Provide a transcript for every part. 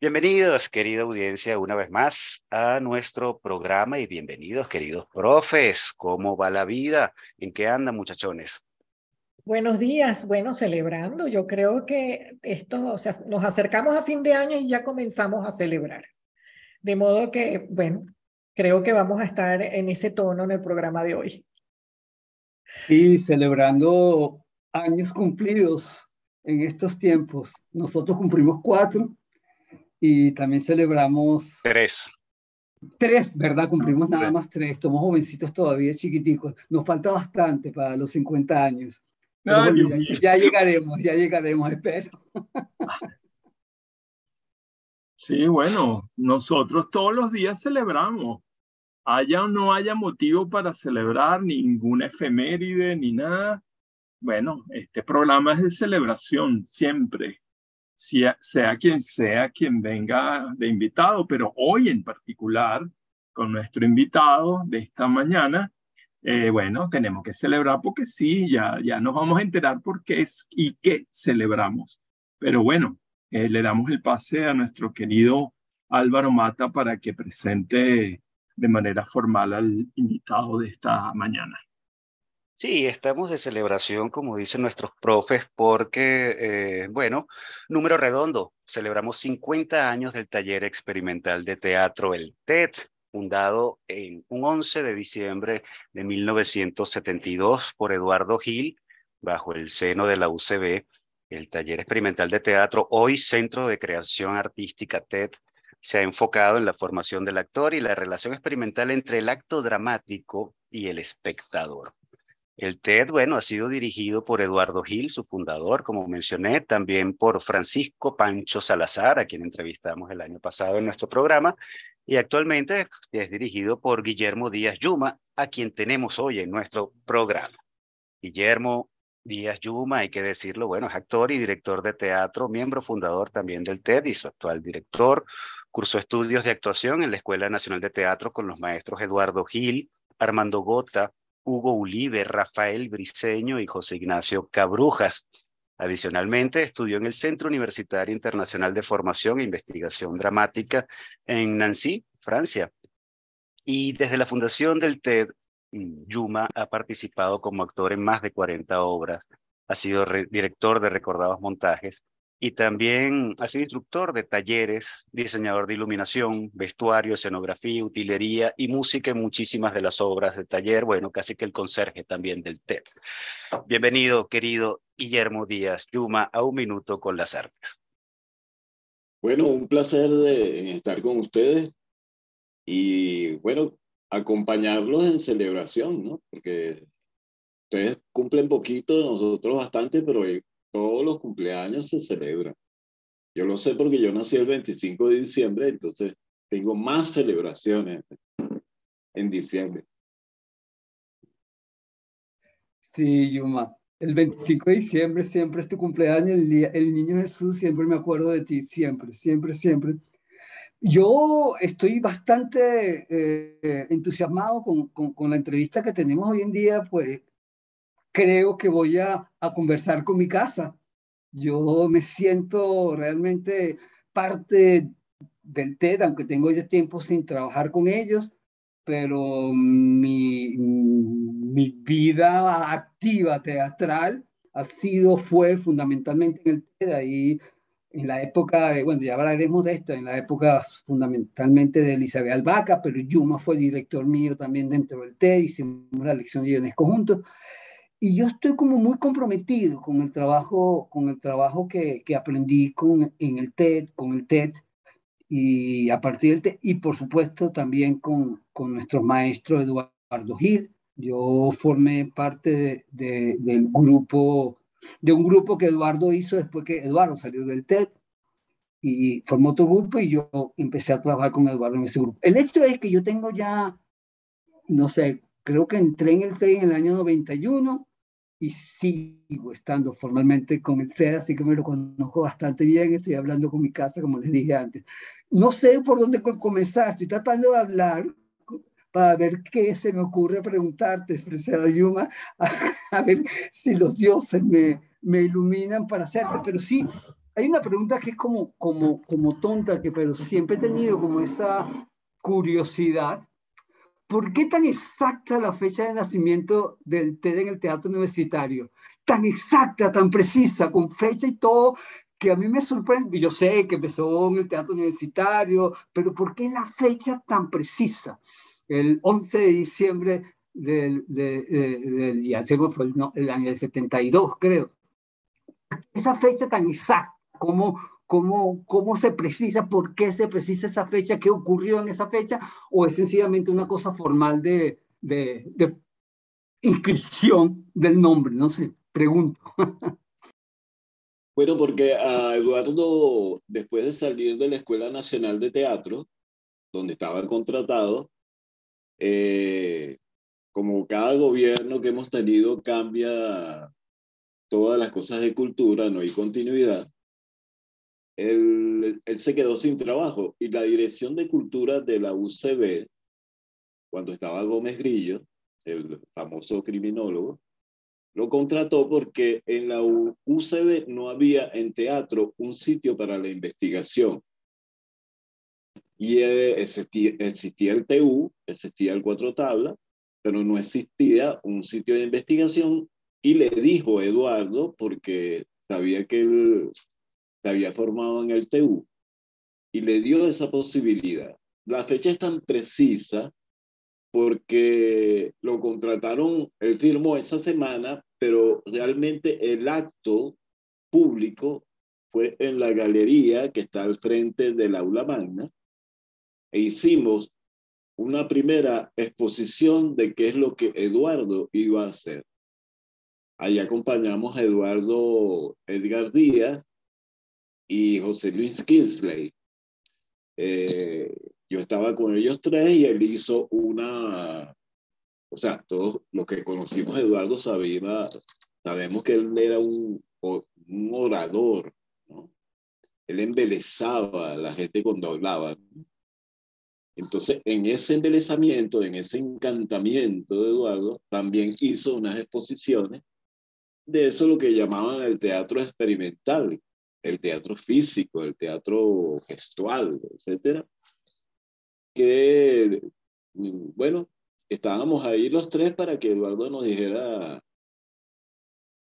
Bienvenidos, querida audiencia, una vez más a nuestro programa y bienvenidos, queridos profes. ¿Cómo va la vida? ¿En qué andan, muchachones? Buenos días, bueno, celebrando. Yo creo que esto, o sea, nos acercamos a fin de año y ya comenzamos a celebrar. De modo que, bueno, creo que vamos a estar en ese tono en el programa de hoy. Y celebrando años cumplidos en estos tiempos. Nosotros cumplimos cuatro y también celebramos... Tres. Tres, ¿verdad? Cumplimos nada más tres. Somos jovencitos todavía, chiquiticos. Nos falta bastante para los 50 años. ya, ya, llegaremos, ya llegaremos, espero. Sí, bueno, nosotros todos los días celebramos. Haya o no haya motivo para celebrar ninguna efeméride ni nada. Bueno, este programa es de celebración siempre, sea quien sea quien venga de invitado, pero hoy en particular, con nuestro invitado de esta mañana, eh, bueno, tenemos que celebrar porque sí, ya, ya nos vamos a enterar por qué es y qué celebramos. Pero bueno, eh, le damos el pase a nuestro querido Álvaro Mata para que presente de manera formal al invitado de esta mañana. Sí, estamos de celebración, como dicen nuestros profes, porque, eh, bueno, número redondo, celebramos 50 años del taller experimental de teatro, el TED, fundado en un 11 de diciembre de 1972 por Eduardo Gil, bajo el seno de la UCB, el taller experimental de teatro, hoy Centro de Creación Artística TED, se ha enfocado en la formación del actor y la relación experimental entre el acto dramático y el espectador. El TED, bueno, ha sido dirigido por Eduardo Gil, su fundador, como mencioné, también por Francisco Pancho Salazar, a quien entrevistamos el año pasado en nuestro programa, y actualmente es dirigido por Guillermo Díaz Yuma, a quien tenemos hoy en nuestro programa. Guillermo Díaz Yuma, hay que decirlo, bueno, es actor y director de teatro, miembro fundador también del TED y su actual director. Cursó estudios de actuación en la Escuela Nacional de Teatro con los maestros Eduardo Gil, Armando Gota, Hugo Ulibe, Rafael Briceño y José Ignacio Cabrujas. Adicionalmente, estudió en el Centro Universitario Internacional de Formación e Investigación Dramática en Nancy, Francia. Y desde la fundación del TED, Yuma ha participado como actor en más de 40 obras, ha sido director de recordados montajes y también ha sido instructor de talleres, diseñador de iluminación, vestuario, escenografía, utilería y música en muchísimas de las obras de taller, bueno, casi que el conserje también del TED. Bienvenido, querido Guillermo Díaz Yuma, a un minuto con las artes. Bueno, un placer de estar con ustedes y bueno, acompañarlos en celebración, ¿no? Porque ustedes cumplen poquito, nosotros bastante, pero todos los cumpleaños se celebran. Yo lo sé porque yo nací el 25 de diciembre, entonces tengo más celebraciones en diciembre. Sí, Yuma. El 25 de diciembre siempre es tu cumpleaños, el, día, el niño Jesús, siempre me acuerdo de ti, siempre, siempre, siempre. Yo estoy bastante eh, entusiasmado con, con, con, la entrevista que tenemos hoy en día, pues creo que voy a, a conversar con mi casa. Yo me siento realmente parte del TED, aunque tengo ya tiempo sin trabajar con ellos, pero mi, mi vida activa teatral ha sido, fue fundamentalmente en el TED. Ahí en la época, de, bueno, ya hablaremos de esto, en la época fundamentalmente de Elizabeth Albaca, pero Yuma fue director mío también dentro del TED, hicimos la lección de guiones conjuntos, y yo estoy como muy comprometido con el trabajo, con el trabajo que, que aprendí con, en el TED, con el TED, y a partir del TED, y por supuesto también con, con nuestro maestro Eduardo Gil. Yo formé parte de, del grupo de un grupo que Eduardo hizo después que Eduardo salió del TED y formó otro grupo y yo empecé a trabajar con Eduardo en ese grupo. El hecho es que yo tengo ya, no sé, creo que entré en el TED en el año 91 y sigo estando formalmente con el TED, así que me lo conozco bastante bien, estoy hablando con mi casa, como les dije antes. No sé por dónde comenzar, estoy tratando de hablar para ver qué se me ocurre preguntarte, preciado Yuma, a, ver si los dioses me, me iluminan para hacerte. Pero sí, hay una pregunta que es como, como, como tonta, que pero siempre he tenido como esa curiosidad. ¿Por qué tan exacta la fecha de nacimiento del TED en el teatro universitario? Tan exacta, tan precisa, con fecha y todo, que a mí me sorprende. Yo sé que empezó en el teatro universitario, pero ¿por qué la fecha tan precisa? el 11 de diciembre del, de, del el, el, año del 72, creo. Esa fecha tan exacta, ¿cómo, cómo, cómo se precisa, por qué se precisa esa fecha, qué ocurrió en esa fecha, o es sencillamente una cosa formal de, de, de inscripción del nombre, no sé, pregunto. Bueno, porque a Eduardo, después de salir de la Escuela Nacional de Teatro, donde estaba contratado, eh, como cada gobierno que hemos tenido cambia todas las cosas de cultura, no hay continuidad, él, él se quedó sin trabajo. Y la dirección de cultura de la UCB, cuando estaba Gómez Grillo, el famoso criminólogo, lo contrató porque en la UCB no había en teatro un sitio para la investigación. Y eh, existía, existía, el TU, existía el Cuatro Tablas, pero no existía un sitio de investigación. Y le dijo Eduardo, porque sabía que él había formado en el TU, y le dio esa posibilidad. La fecha es tan precisa porque lo contrataron, él firmó esa semana, pero realmente el acto público fue en la galería que está al frente del aula magna e hicimos una primera exposición de qué es lo que Eduardo iba a hacer. Ahí acompañamos a Eduardo Edgar Díaz y José Luis Kinsley. Eh, yo estaba con ellos tres y él hizo una, o sea, todos los que conocimos a Eduardo sabía, sabemos que él era un, un orador, ¿no? Él embelezaba a la gente cuando hablaba. Entonces, en ese embelezamiento, en ese encantamiento de Eduardo, también hizo unas exposiciones de eso lo que llamaban el teatro experimental, el teatro físico, el teatro gestual, etcétera, que, bueno, estábamos ahí los tres para que Eduardo nos dijera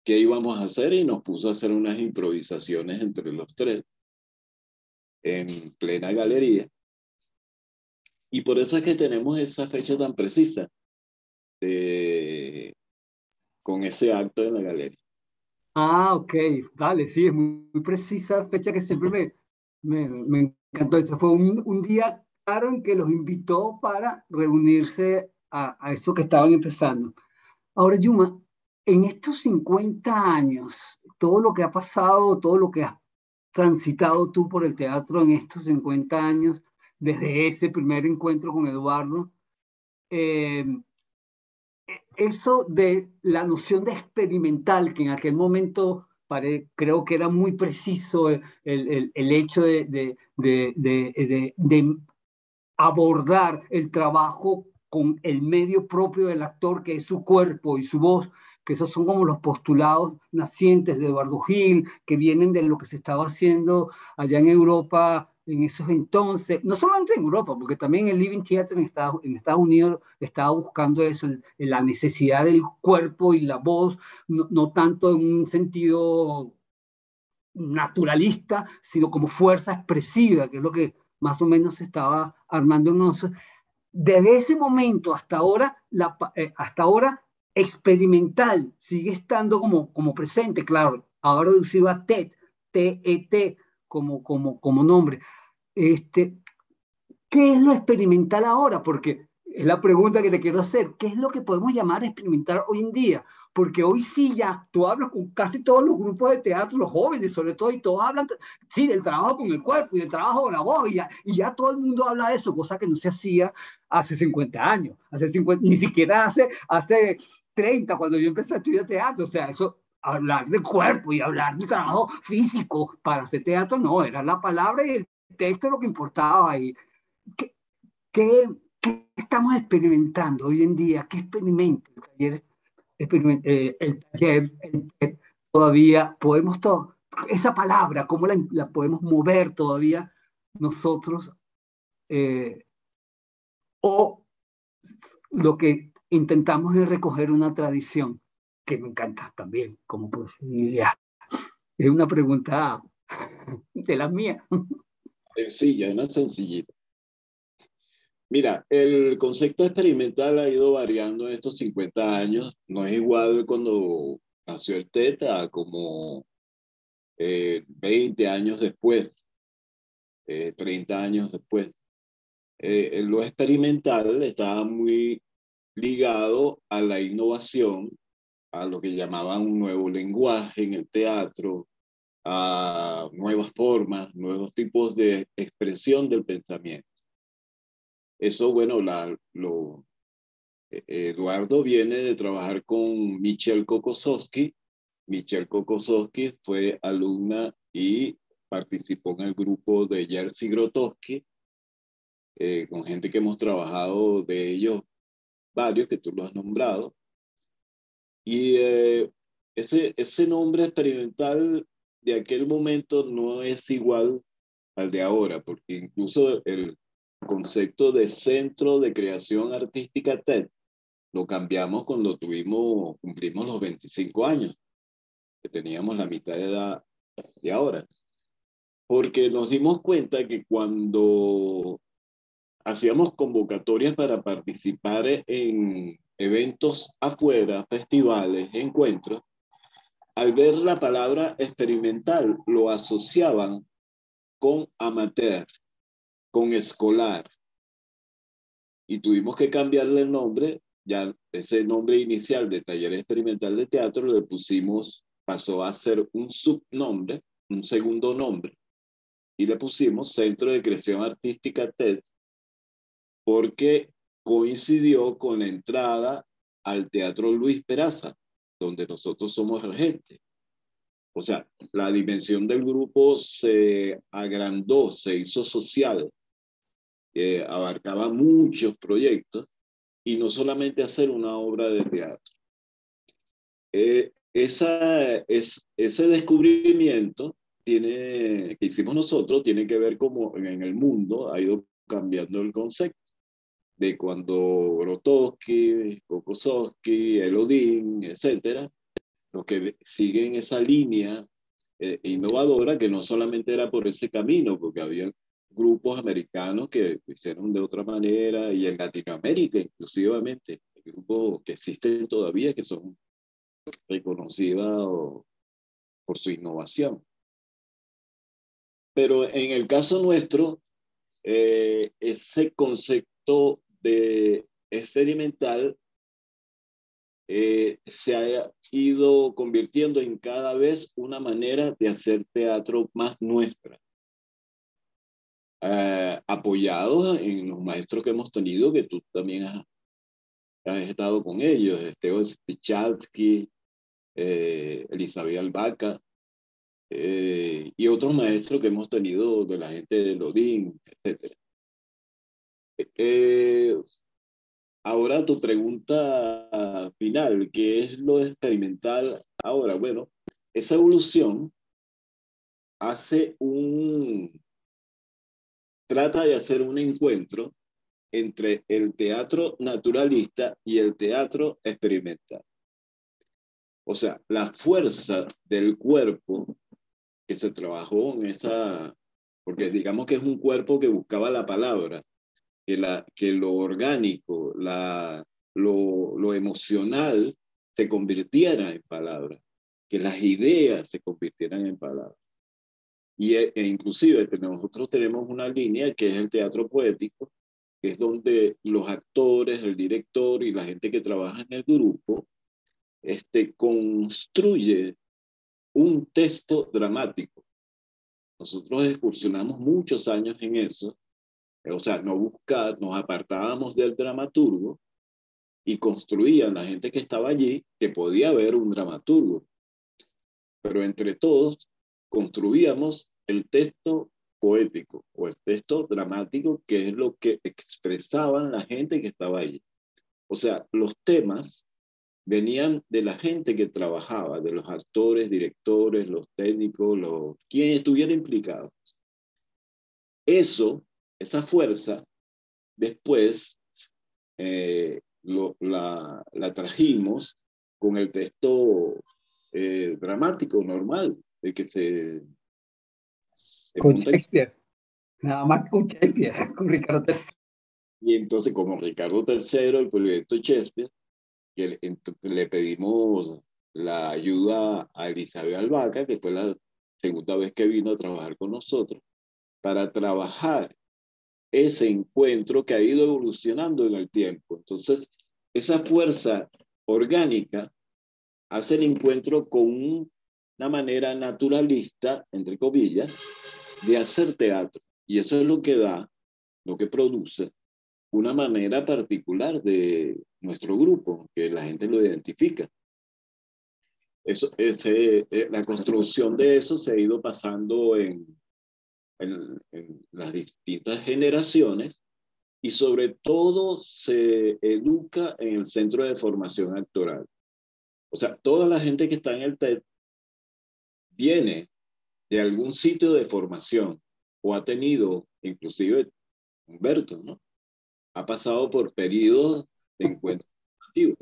qué íbamos a hacer y nos puso a hacer unas improvisaciones entre los tres en plena galería. Y por eso es que tenemos esa fecha tan precisa con ese acto en la galería. Ah, ok, vale, sí, es muy, precisa fecha que siempre me, me, me encantó. Este fue un, un, día claro en que los invitó para reunirse a, a eso que estaban empezando. Ahora, Yuma, en estos 50 años, todo lo que ha pasado, todo lo que has transitado tú por el teatro en estos 50 años, desde ese primer encuentro con Eduardo, eh, eso de la noción de experimental, que en aquel momento pare, creo que era muy preciso el, el, hecho de, de, de, de, abordar el trabajo con el medio propio del actor, que es su cuerpo y su voz, que esos son como los postulados nacientes de Eduardo Gil, que vienen de lo que se estaba haciendo allá en Europa en esos entonces, no solamente en Europa, porque también el Living Theater en Estados, en Estados Unidos estaba buscando eso, la necesidad del cuerpo y la voz, no, tanto en un sentido naturalista, sino como fuerza expresiva, que es lo que más o menos se estaba armando en nosotros. Desde ese momento hasta ahora, la, eh, hasta ahora experimental sigue estando como, como presente, claro, ahora reducido a TET, T-E-T como, como, como nombre. Este, ¿Qué es lo experimental ahora? Porque es la pregunta que te quiero hacer. ¿Qué es lo que podemos llamar experimental hoy en día? Porque hoy sí ya tú hablas con casi todos los grupos de teatro, los jóvenes sobre todo, y todos hablan, sí, del trabajo con el cuerpo y del trabajo con la voz, y ya, y ya todo el mundo habla de eso, cosa que no se hacía hace 50 años, hace 50, ni siquiera hace, hace 30, cuando yo empecé a estudiar teatro, o sea, eso, hablar de cuerpo y hablar de trabajo físico para hacer teatro, no, era la palabra y el texto lo que importaba. Y, ¿qué, qué, qué estamos experimentando hoy en día? ¿Qué experimento el taller? Eh, el taller todavía podemos todo, esa palabra, ¿cómo la, la podemos mover todavía nosotros? Eh, o lo que intentamos es recoger una tradición que me encanta también como posibilidad. Es una pregunta de la mía. Sencilla, una sencillita. Mira, el concepto experimental ha ido variando en estos 50 años. No es igual cuando nació el TETA como 20 eh, años después, 30 eh, años después. Eh, lo experimental estaba muy ligado a la innovación a lo que llamaban un nuevo lenguaje en el teatro, a nuevas formas, nuevos tipos de expresión del pensamiento. Eso, bueno, la, lo, eh, Eduardo viene de trabajar con Michelle Kokosowski. Michelle Kokosowski fue alumna y participó en el grupo de Jerzy Grotowski, eh, con gente que hemos trabajado de ellos, varios que tú lo has nombrado. Y eh, ese, ese nombre experimental de aquel momento no es igual al de ahora, porque incluso el concepto de Centro de Creación Artística TED lo cambiamos cuando tuvimos, cumplimos los 25 años, que teníamos la mitad de edad de ahora. Porque nos dimos cuenta que cuando hacíamos convocatorias para participar en eventos afuera, festivales, encuentros, al ver la palabra experimental lo asociaban con amateur, con escolar. Y tuvimos que cambiarle el nombre, ya ese nombre inicial de taller experimental de teatro le pusimos, pasó a ser un subnombre, un segundo nombre, y le pusimos Centro de Creación Artística TED, porque coincidió con la entrada al Teatro Luis Peraza, donde nosotros somos regentes. O sea, la dimensión del grupo se agrandó, se hizo social, eh, abarcaba muchos proyectos y no solamente hacer una obra de teatro. Eh, esa, es, ese descubrimiento tiene, que hicimos nosotros tiene que ver cómo en el mundo ha ido cambiando el concepto de cuando Grotowski, Kokosowski, Elodin, etcétera, los que siguen esa línea eh, innovadora que no solamente era por ese camino, porque había grupos americanos que lo hicieron de otra manera y en Latinoamérica inclusivamente, grupos que existen todavía que son reconocidos por su innovación. Pero en el caso nuestro, eh, ese concepto experimental eh, se ha ido convirtiendo en cada vez una manera de hacer teatro más nuestra. Eh, apoyados en los maestros que hemos tenido, que tú también has, estado con ellos, Esteo Spichalski, eh, Elizabeth Albaca, eh, y otros maestros que hemos tenido de la gente de Lodín, etc. Eh, ahora tu pregunta final, ¿qué es lo experimental ahora? Bueno, esa evolución hace un, trata de hacer un encuentro entre el teatro naturalista y el teatro experimental. O sea, la fuerza del cuerpo que se trabajó en esa, porque digamos que es un cuerpo que buscaba la palabra, que, lo orgánico, la, lo, lo emocional se convirtiera en palabras, que las ideas se convirtieran en palabras. Y e, e inclusive nosotros tenemos una línea que es el teatro poético, que es donde los actores, el director y la gente que trabaja en el grupo este, construye un texto dramático. Nosotros excursionamos muchos años en eso, o sea, no buscar, nos apartábamos del dramaturgo y construían la gente que estaba allí que podía haber un dramaturgo. Pero entre todos construíamos el texto poético o el texto dramático, que es lo que expresaban la gente que estaba allí. O sea, los temas venían de la gente que trabajaba, de los actores, directores, los técnicos, los quienes estuvieran implicados. Eso, esa fuerza, después eh, lo, la, la, trajimos con el texto eh, dramático normal, de que se... con Shakespeare. Nada más con Shakespeare, con Ricardo III. Y entonces, como Ricardo III, el proyecto Shakespeare, que le pedimos la ayuda a Elizabeth Albaca, que fue la segunda vez que vino a trabajar con nosotros, para trabajar ese encuentro que ha ido evolucionando en el tiempo. Entonces, esa fuerza orgánica hace el encuentro con una manera naturalista, entre comillas, de hacer teatro. Y eso es lo que da, lo que produce una manera particular de nuestro grupo, que la gente lo identifica. Eso, ese, eh, la construcción de eso se ha ido pasando en, en, las distintas generaciones y sobre todo se educa en el centro de formación actoral. O sea, toda la gente que está en el TED viene de algún sitio de formación o ha tenido, inclusive Humberto, ¿no? Ha pasado por periodos de encuentro formativo.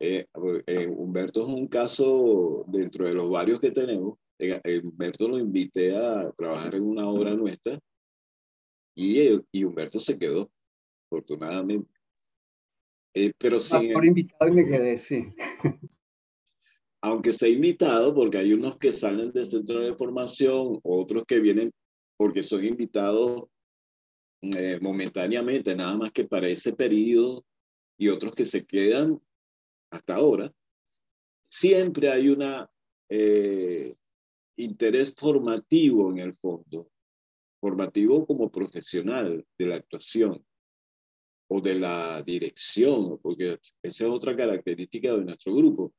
Eh, eh, Humberto es un caso dentro de los varios que tenemos. Humberto lo invité a trabajar en una obra nuestra y, y Humberto se quedó, afortunadamente. Eh, pero sí. Por invitado y me quedé, sí. Aunque esté invitado, porque hay unos que salen del centro de formación, otros que vienen porque son invitados eh, momentáneamente, nada más que para ese periodo, y otros que se quedan hasta ahora, siempre hay un eh, interés formativo en el fondo, formativo como profesional de la actuación o de la dirección, porque esa es otra característica de nuestro grupo,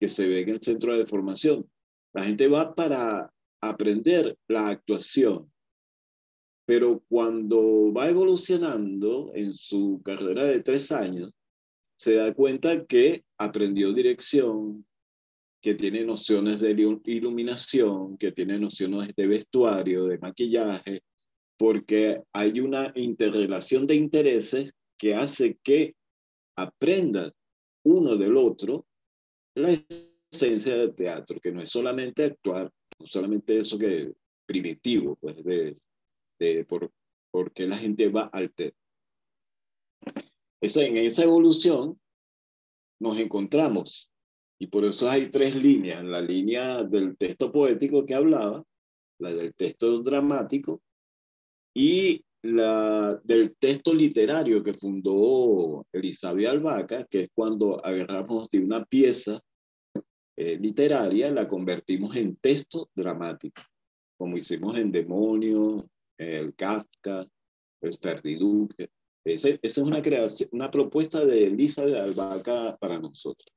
que se ve en el centro de formación. La gente va para aprender la actuación, pero cuando va evolucionando en su carrera de tres años, se da cuenta que aprendió dirección, que tiene nociones de iluminación, que tiene nociones de vestuario, de maquillaje, porque hay una interrelación de intereses que hace que aprenda uno del otro la esencia del teatro, que no es solamente actuar, no solamente eso que primitivo, pues de, de por, qué la gente va al teatro. Esa, en esa evolución nos encontramos y por eso hay tres líneas, la línea del texto poético que hablaba, la del texto dramático y la del texto literario que fundó Elizabeth Albaca, que es cuando agarramos de una pieza eh, literaria, la convertimos en texto dramático, como hicimos en Demonio, el Kafka, el Ferdiduque. Esa es una creación, una propuesta de Elizabeth Albaca para nosotros.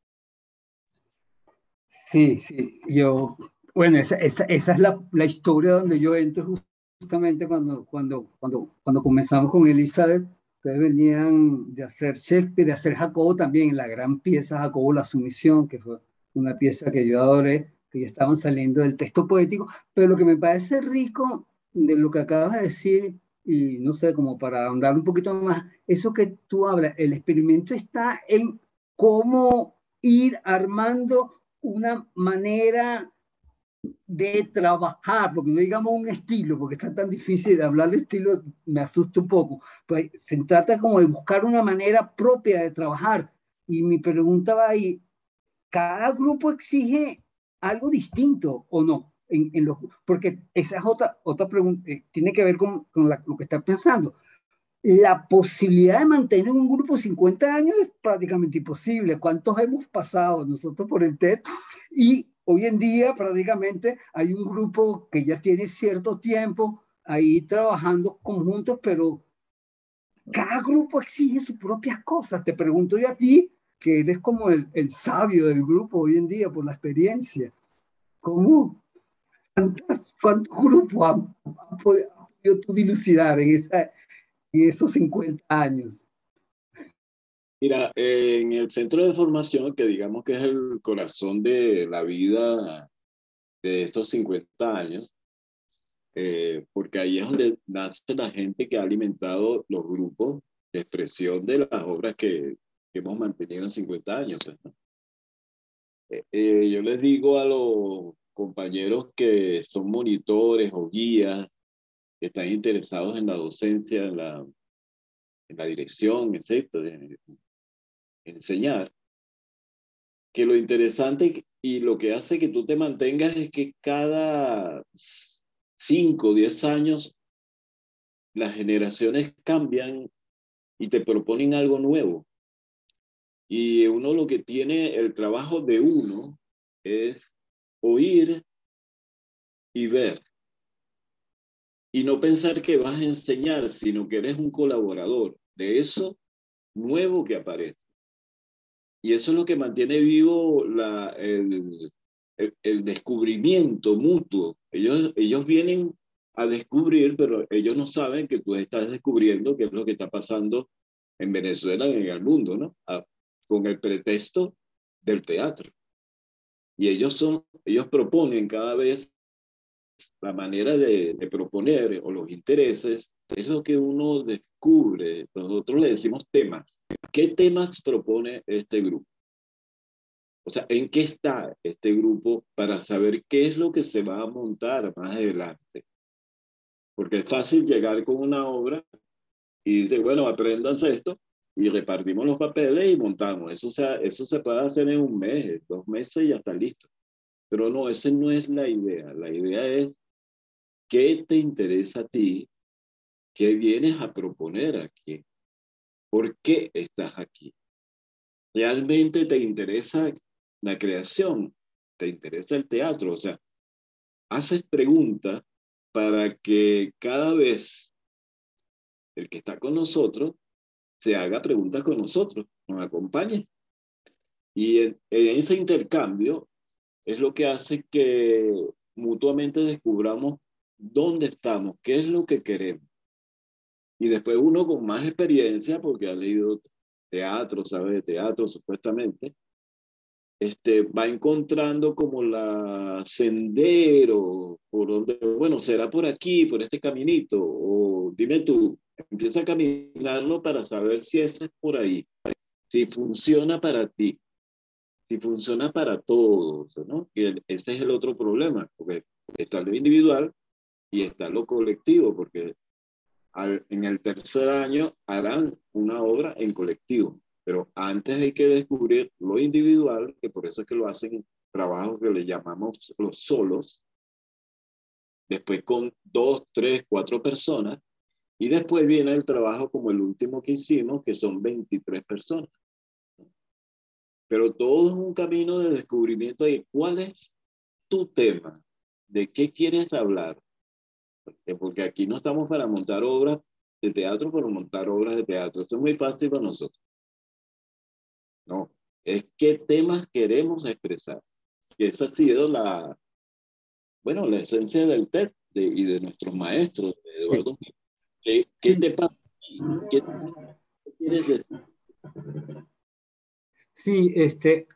Sí, sí, yo, bueno, esa, esa, esa es la, la historia donde yo entro justamente cuando, cuando, cuando, cuando comenzamos con Elizabeth, ustedes venían de hacer Shakespeare, de hacer Jacobo también, la gran pieza Jacobo, la sumisión, que fue una pieza que yo adoré, que ya estaban saliendo del texto poético, pero lo que me parece rico de lo que acabas de decir, y no sé, como para ahondar un poquito más, eso que tú hablas, el experimento está en cómo ir armando una manera de trabajar, porque no digamos un estilo, porque está tan difícil hablar de estilo, me asusta un poco. Pues se trata como de buscar una manera propia de trabajar. Y mi pregunta va ahí, ¿cada grupo exige algo distinto o no? En, en porque esa es otra, otra pregunta, eh, tiene que ver con, con lo que está pensando. La posibilidad de mantener un grupo de 50 años es prácticamente imposible. ¿Cuántos hemos pasado nosotros por el TED? Y Hoy en día prácticamente hay un grupo que ya tiene cierto tiempo ahí trabajando conjuntos, pero cada grupo exige sus propias cosas. Te pregunto yo a ti, que eres como el, el sabio del grupo hoy en día por la experiencia. ¿Cómo? ¿Cuántos grupos han, podido tú dilucidar en, esa, en esos 50 años? Mira, en el centro de formación, que digamos que es el corazón de la vida de estos 50 años, eh, porque ahí es donde nace la gente que ha alimentado los grupos de expresión de las obras que, hemos mantenido en 50 años. Pues, eh, eh, yo les digo a los compañeros que son monitores o guías, que están interesados en la docencia, en la, en la dirección, etcétera, enseñar, que lo interesante y lo que hace que tú te mantengas es que cada 5 o 10 años las generaciones cambian y te proponen algo nuevo. Y uno lo que tiene, el trabajo de uno es oír y ver. Y no pensar que vas a enseñar, sino que eres un colaborador de eso nuevo que aparece. Y eso es lo que mantiene vivo el, descubrimiento mutuo. Ellos, ellos vienen a descubrir, pero ellos no saben que tú estás descubriendo qué es lo que está pasando en Venezuela y en el mundo, ¿no? con el pretexto del teatro. Y ellos, son, ellos proponen cada vez la manera de, proponer o los intereses, es lo que uno descubre. Nosotros le decimos temas. ¿Qué temas propone este grupo? O sea, ¿en qué está este grupo para saber qué es lo que se va a montar más adelante? Porque es fácil llegar con una obra y decir, bueno, apréndanse esto y repartimos los papeles y montamos. Eso, eso se puede hacer en un mes, dos meses y ya está listo. Pero no, esa no es la idea. La idea es qué te interesa a ti, qué vienes a proponer aquí, por qué estás aquí. ¿Realmente te interesa la creación? ¿Te interesa el teatro? O sea, haces preguntas para que cada vez el que está con nosotros se haga preguntas con nosotros, nos acompañe. Y en ese intercambio es lo que hace que mutuamente descubramos dónde estamos, qué es lo que queremos. Y después uno con más experiencia, porque ha leído teatro, sabe de teatro supuestamente, este, va encontrando como la sendero, por donde, bueno, será por aquí, por este caminito, o dime tú, empieza a caminarlo para saber si ese es por ahí, si funciona para ti si funciona para todos, ¿no? Y ese es el otro problema, porque está lo individual y está lo colectivo, porque al, en el tercer año harán una obra en colectivo, pero antes hay que descubrir lo individual, que por eso es que lo hacen en trabajos que le llamamos los solos, después con dos, tres, cuatro personas, y después viene el trabajo como el último que hicimos, que son 23 personas. Pero todo es un camino de descubrimiento de cuál es tu tema, de qué quieres hablar. Porque aquí no estamos para montar obras de teatro, para montar obras de teatro. Esto es muy fácil para nosotros. No, es qué temas queremos expresar. Y esa ha sido la, bueno, la esencia del TED y de nuestros maestros, de Eduardo. ¿Qué, qué te pasa? ¿Qué, ¿Qué quieres decir? Sí, este,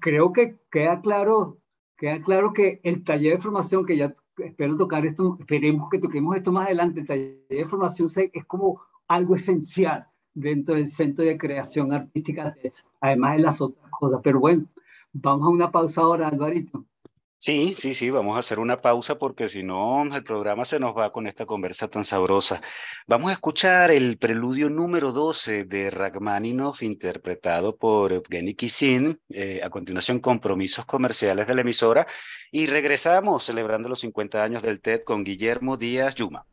creo que queda claro, queda claro que el taller de formación, que ya espero tocar esto, esperemos que toquemos esto más adelante, el taller de formación es como algo esencial dentro del Centro de Creación Artística, además de las otras cosas. Pero bueno, vamos a una pausa ahora, Alvarito. Sí, sí, sí, vamos a hacer una pausa porque si no el programa se nos va con esta conversa tan sabrosa. Vamos a escuchar el preludio número 12 de Rachmaninoff interpretado por Evgeny Kisin, eh, a continuación compromisos comerciales de la emisora y regresamos celebrando los 50 años del TED con Guillermo Díaz Yuma.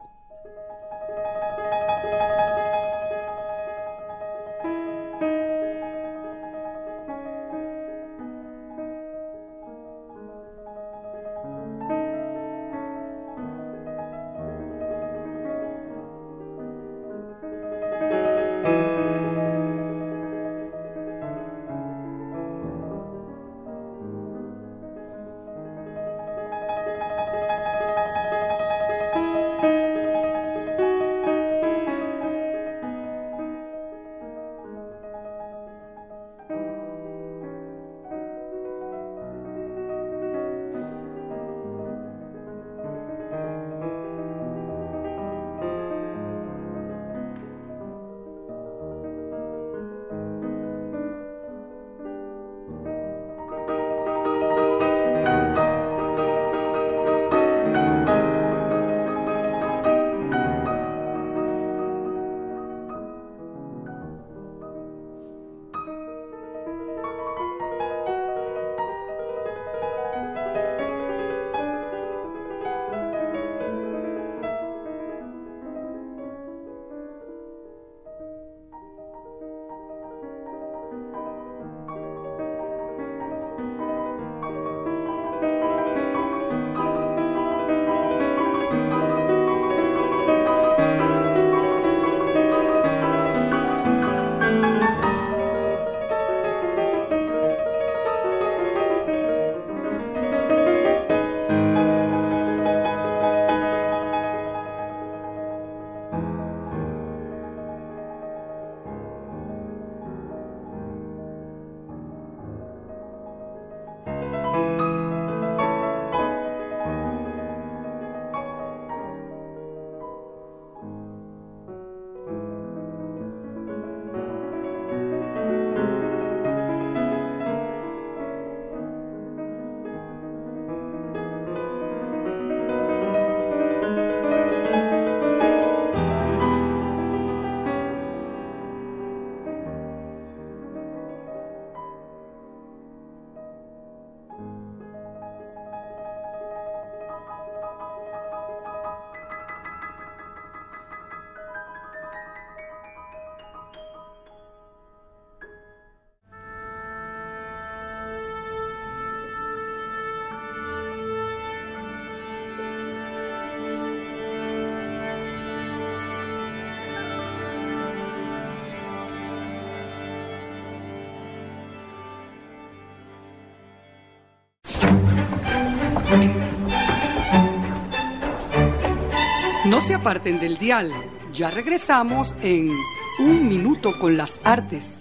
Aparten del dial. Ya regresamos en Un Minuto con las Artes.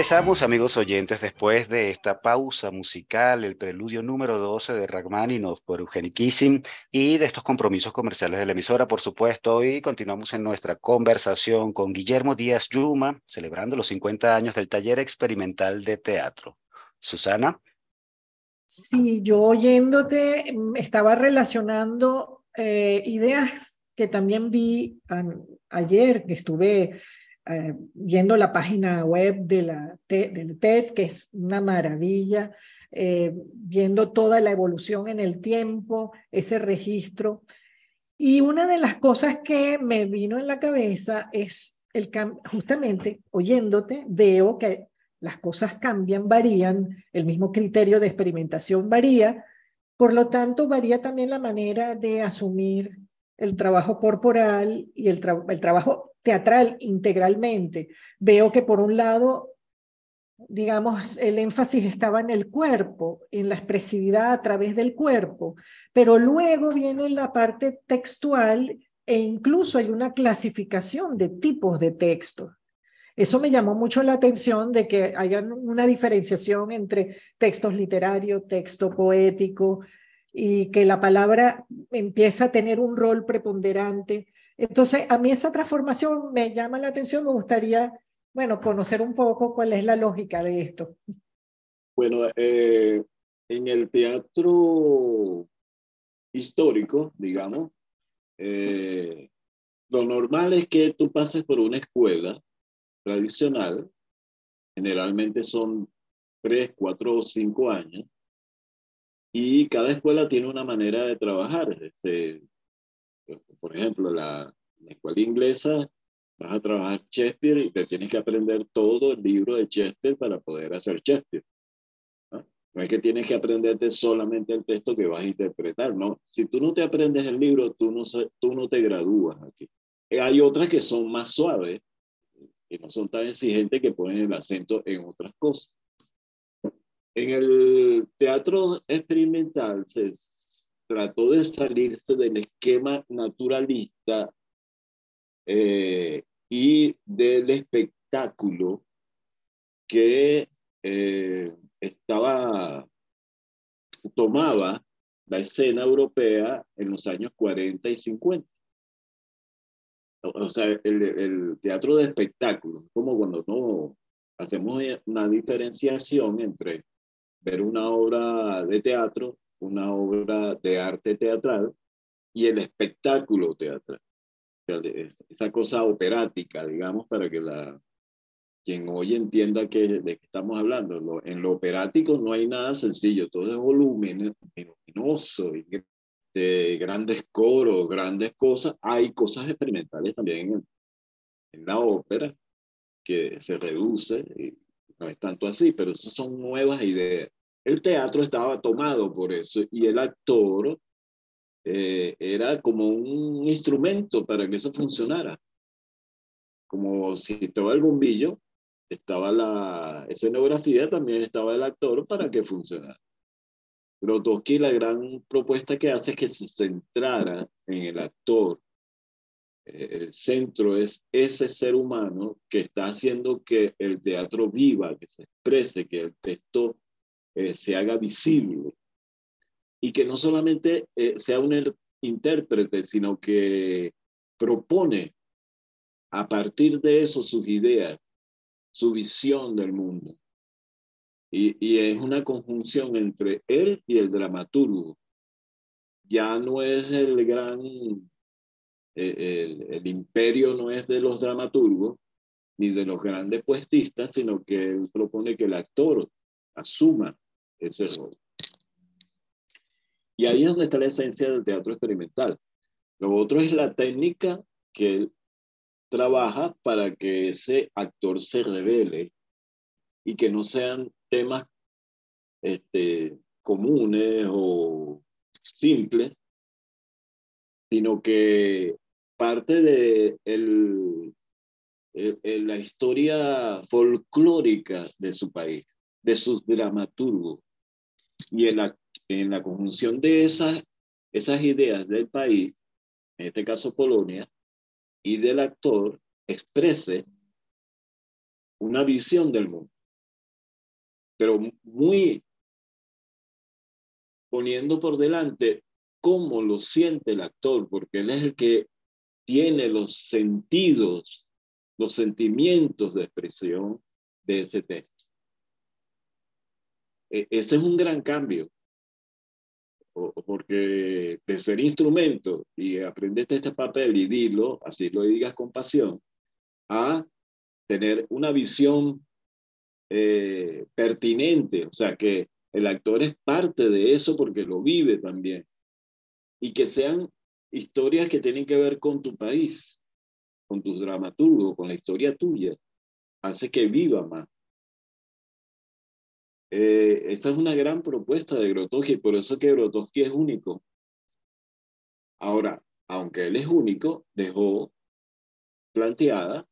Regresamos, amigos oyentes, después de esta pausa musical, el preludio número 12 de Rachmaninoff por Eugeni Kissing y de estos compromisos comerciales de la emisora, por supuesto, y continuamos en nuestra conversación con Guillermo Díaz Yuma, celebrando los 50 años del taller experimental de teatro. Susana. Sí, yo oyéndote mm, estaba relacionando eh, ideas que también vi ayer, que estuve eh, viendo la página web de la del TED, que es una maravilla, eh, viendo toda la evolución en el tiempo, ese registro. Y una de las cosas que me vino en la cabeza es el justamente oyéndote, veo que las cosas cambian, varían, el mismo criterio de experimentación varía, por lo tanto varía también la manera de asumir el trabajo corporal y el, el trabajo teatral integralmente. Veo que por un lado, digamos, el énfasis estaba en el cuerpo, en la expresividad a través del cuerpo, pero luego viene la parte textual e incluso hay una clasificación de tipos de textos. Eso me llamó mucho la atención de que haya una diferenciación entre textos literarios, texto poético, y que la palabra empieza a tener un rol preponderante Entonces, a mí esa transformación me llama la atención, me gustaría, bueno, conocer un poco cuál es la lógica de esto. Bueno, eh, en el teatro histórico, digamos, eh, lo normal es que tú pases por una escuela tradicional, generalmente son tres, cuatro o cinco años, y cada escuela tiene una manera de trabajar. Este, por ejemplo, la, la escuela inglesa vas a trabajar Shakespeare y te tienes que aprender todo el libro de Shakespeare para poder hacer Shakespeare. ¿no? es que tienes que aprenderte solamente el texto que vas a interpretar, no. Si tú no te aprendes el libro, tú no, tú no te gradúas aquí. Eh, hay otras que son más suaves, que no son tan exigentes que ponen el acento en otras cosas. En el teatro experimental se trató de salirse del esquema naturalista eh, y del espectáculo que eh, estaba, tomaba la escena europea en los años 40 y 50. O sea, el, el teatro de espectáculo, como cuando no hacemos una diferenciación entre una obra de teatro, una obra de arte teatral y el espectáculo teatral. esa cosa operática, digamos, para que la, quien hoy entienda que, de qué estamos hablando. en lo operático no hay nada sencillo, todo es volumen, luminoso, de grandes coros, grandes cosas. Hay cosas experimentales también en, en la ópera que se reduce, y no es tanto así, pero son nuevas ideas. El teatro estaba tomado por eso y el actor eh, era como un instrumento para que eso funcionara. Como si estaba el bombillo, estaba la escenografía, también estaba el actor para que funcionara. Grotowski la gran propuesta que hace es que se centrara en el actor. Eh, el centro es ese ser humano que está haciendo que el teatro viva, que se exprese, que el texto eh, se haga visible. Y que no solamente eh, sea un er, intérprete, sino que propone a partir de eso sus ideas, su visión del mundo. Y, es una conjunción entre él y el dramaturgo. Ya no es el gran, eh, el, imperio no es de los dramaturgos ni de los grandes puestistas, sino que él propone que el actor asuma ese rol. Y ahí es donde está la esencia del teatro experimental. Lo otro es la técnica que él trabaja para que ese actor se revele y que no sean temas este, comunes o simples, sino que parte de el, la historia folclórica de su país, de sus dramaturgos. Y en la, en la conjunción de esas, esas ideas del país, en este caso Polonia, y del actor exprese una visión del mundo, pero muy poniendo por delante cómo lo siente el actor, porque él es el que tiene los sentidos, los sentimientos de expresión de ese texto. E, ese es un gran cambio, porque de ser instrumento y aprenderte este papel y dilo, así lo digas con pasión, a tener una visión eh, pertinente, o sea, que el actor es parte de eso porque lo vive también, y que sean historias que tienen que ver con tu país, con tus dramaturgos, con la historia tuya, hace que viva más. Eh, esa es una gran propuesta de Grotowski, por eso que Grotowski es único. Ahora, aunque él es único, dejó planteada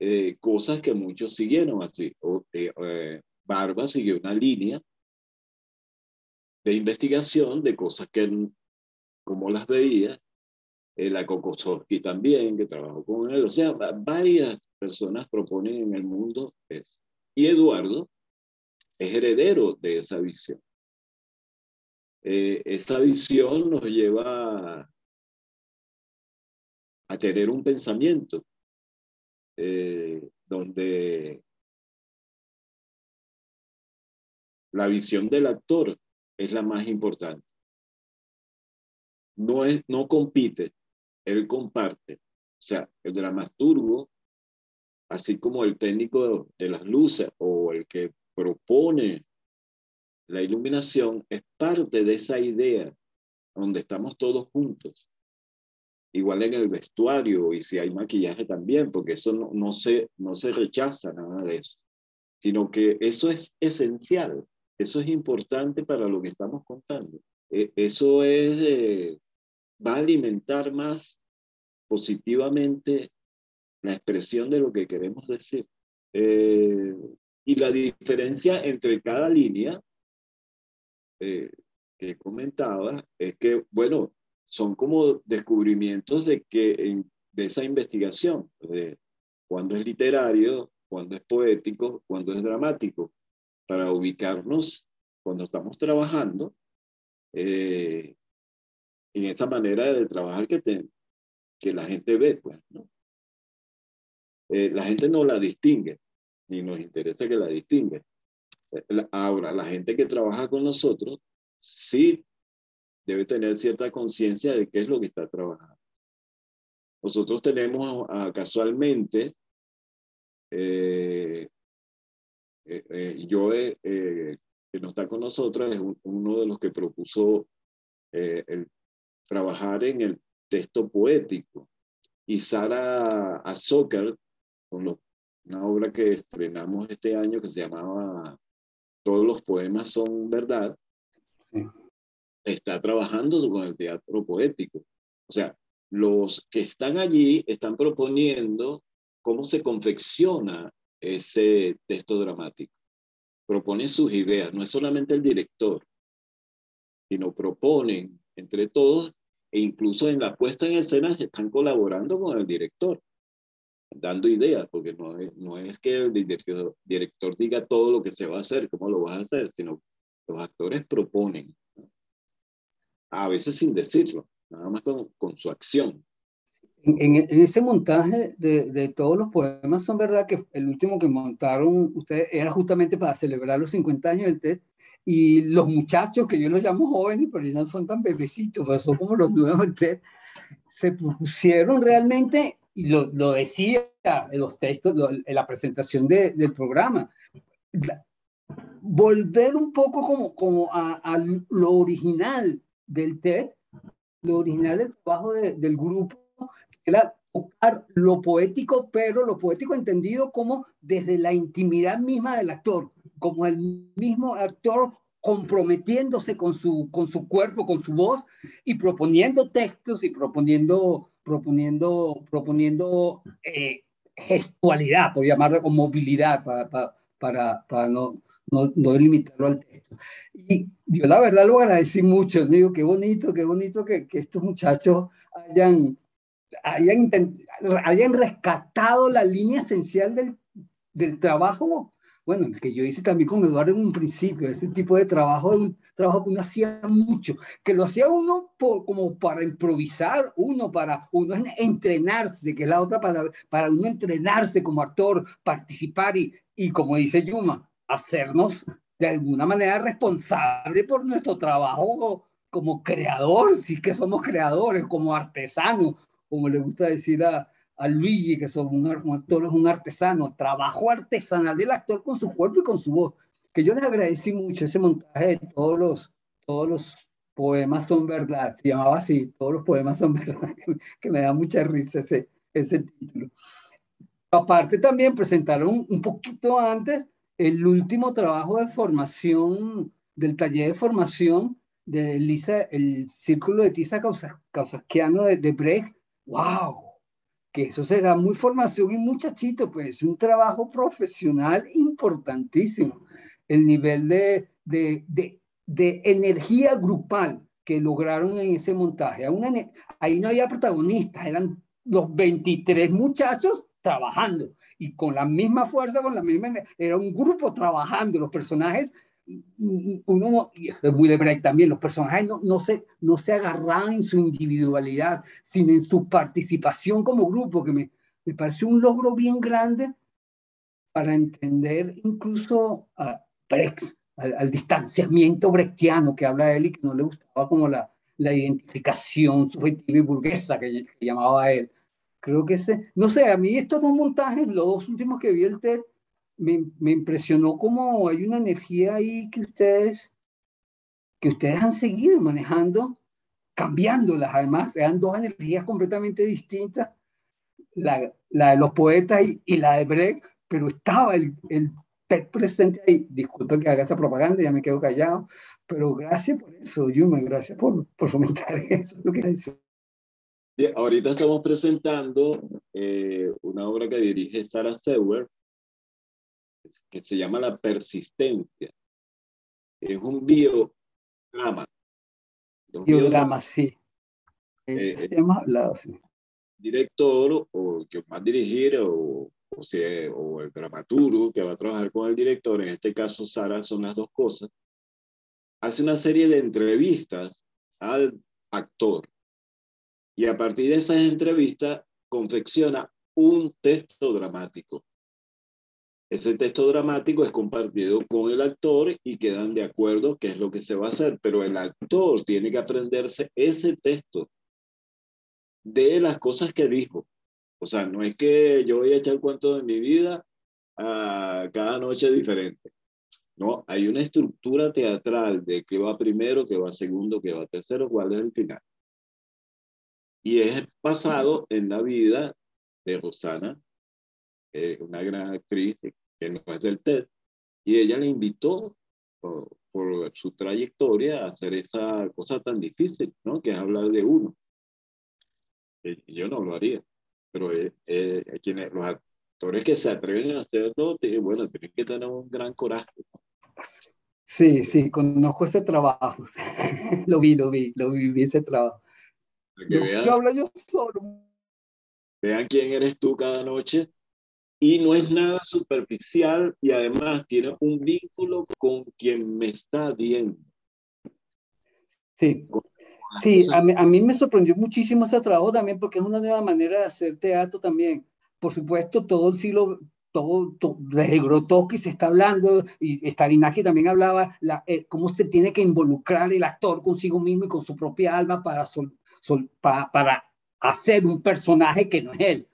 eh, cosas que muchos siguieron así. O, eh, Barba siguió una línea de investigación de cosas que, como las veía, la Kokosowski también, que trabajó con él. O sea, varias personas proponen en el mundo eso. Y Eduardo es heredero de esa visión. Eh, esa visión nos lleva a tener un pensamiento eh, donde la visión del actor es la más importante. No, es, no compite, él comparte. O sea, el dramaturgo, así como el técnico de las luces o el que propone la iluminación, es parte de esa idea donde estamos todos juntos igual en el vestuario y si hay maquillaje también, porque eso no, no, se, no se rechaza nada de eso, sino que eso es esencial, eso es importante para lo que estamos contando. E, eso es, eh, va a alimentar más positivamente la expresión de lo que queremos decir. Eh, y la diferencia entre cada línea eh, que comentaba es que, bueno, son como descubrimientos de, que, de esa investigación, de es literario, cuándo es poético, cuándo es dramático, para ubicarnos cuando estamos trabajando eh, en esta manera de trabajar que, que la gente ve, pues, ¿no? Eh, la gente no la distingue, ni nos interesa que la distingue. Eh, ahora, la gente que trabaja con nosotros sí debe tener cierta conciencia de qué es lo que está trabajando. Nosotros tenemos casualmente, eh, eh, eh yo, que no está con nosotros, es uno de los que propuso trabajar en el texto poético. Y Sara Azócar, con una obra que estrenamos este año que se llamaba Todos los poemas son verdad, sí está trabajando con el teatro poético. O sea, los que están allí están proponiendo cómo se confecciona ese texto dramático. Proponen sus ideas, no es solamente el director, sino proponen entre todos e incluso en la puesta en escena están colaborando con el director, dando ideas, porque no es, no es que el director, director diga todo lo que se va a hacer, cómo lo vas a hacer, sino los actores proponen a veces sin decirlo, nada más con, con su acción. En, en, ese montaje de, de, todos los poemas, son verdad que el último que montaron ustedes era justamente para celebrar los 50 años del TED, y los muchachos, que yo los llamo jóvenes, pero ya no son tan bebecitos, pero son como los nuevos del TED, se propusieron realmente, y lo, lo decía en los textos, en la presentación de, del programa, volver un poco como, como a, a lo original del TED, lo original del trabajo del grupo era tocar lo poético, pero lo poético entendido como desde la intimidad misma del actor, como el mismo actor comprometiéndose con su, con su cuerpo, con su voz y proponiendo textos y proponiendo, proponiendo, proponiendo eh, gestualidad, por llamarlo, o movilidad para, para, para, para no, no, no limitarlo al texto. Y yo la verdad lo agradecí mucho, digo, qué bonito, qué bonito que, que estos muchachos hayan, hayan, hayan rescatado la línea esencial del, del trabajo, bueno, el que yo hice también con Eduardo en un principio, ese tipo de trabajo, un trabajo que uno hacía mucho, que lo hacía uno por, como para improvisar, uno para uno entrenarse, que es la otra palabra, para uno entrenarse como actor, participar y, y como dice Yuma, hacernos de alguna manera responsable por nuestro trabajo como creador, si que somos creadores, como artesanos, como le gusta decir a, a Luigi, que son un, actor, es un artesano, trabajo artesanal del actor con su cuerpo y con su voz, que yo les agradecí mucho ese montaje de todos los, todos los poemas son verdad, se llamaba así, todos los poemas son verdad, que, me da mucha risa ese, ese título. Aparte también presentaron un poquito antes el último trabajo de formación, del taller de formación de Lisa, el círculo de tiza causasquiano de, de Brecht, wow, que eso será muy formación y muchachito, pues un trabajo profesional importantísimo. El nivel de, de, de, de energía grupal que lograron en ese montaje. ahí no había protagonistas, eran los 23 muchachos trabajando y con la misma fuerza, con la misma... Era un grupo trabajando, los personajes uno no, y Brecht también, los personajes no, no, se, no se agarraban en su individualidad, sino en su participación como grupo, que me, me pareció un logro bien grande para entender incluso a Brecht, al, distanciamiento brechtiano que habla él y que no le gustaba como la, la identificación subjetiva y burguesa que, que llamaba él. Creo que ese, no sé, a mí estos dos montajes, los dos últimos que vi el TED, me, me impresionó como hay una energía ahí que ustedes, que ustedes han seguido manejando, cambiándolas además, eran dos energías completamente distintas, la, la de los poetas y, la de Brecht, pero estaba el, el presente ahí. Disculpen que haga esa propaganda, ya me quedo callado, pero gracias por eso, Yuma, gracias por, por fomentar eso, lo que dice. ahorita estamos presentando eh, una obra que dirige Sarah Sewer, que se llama La Persistencia. Es un biodrama. biodrama, sí. Eh, se llama la, Director o que va a dirigir o, o, sea, o el dramaturgo que va a trabajar con el director, en este caso Sara, son las dos cosas, hace una serie de entrevistas al actor y a partir de esas entrevistas confecciona un texto dramático. Ese texto dramático es compartido con el actor y quedan de acuerdo qué es lo que se va a hacer, pero el actor tiene que aprenderse ese texto de las cosas que dijo. O sea, no es que yo voy a echar cuento de mi vida a cada noche diferente. No, hay una estructura teatral de qué va primero, qué va segundo, qué va tercero, cuál es el final. Y es pasado en la vida de Rosana eh, una gran actriz que no es del TED, y ella le invitó por, su trayectoria a hacer esa cosa tan difícil, ¿no? Que es hablar de uno. Eh, yo no lo haría, pero eh, eh, quienes, los actores que se atreven a hacerlo, bueno, tienen que tener un gran coraje. Sí, sí, conozco ese trabajo. lo vi, lo vi, lo vi, ese trabajo. yo, yo hablo yo solo. Vean quién eres tú cada noche y no es nada superficial y además tiene un vínculo con quien me está viendo. Sí, sí a, mí, a mí me sorprendió muchísimo ese trabajo también porque es una nueva manera de hacer teatro también. Por supuesto, todo el siglo, todo, todo desde Grotowski se está hablando y Stalinaki también hablaba la, eh, cómo se tiene que involucrar el actor consigo mismo y con su propia alma para, sol, sol, para, para hacer un personaje que no es él.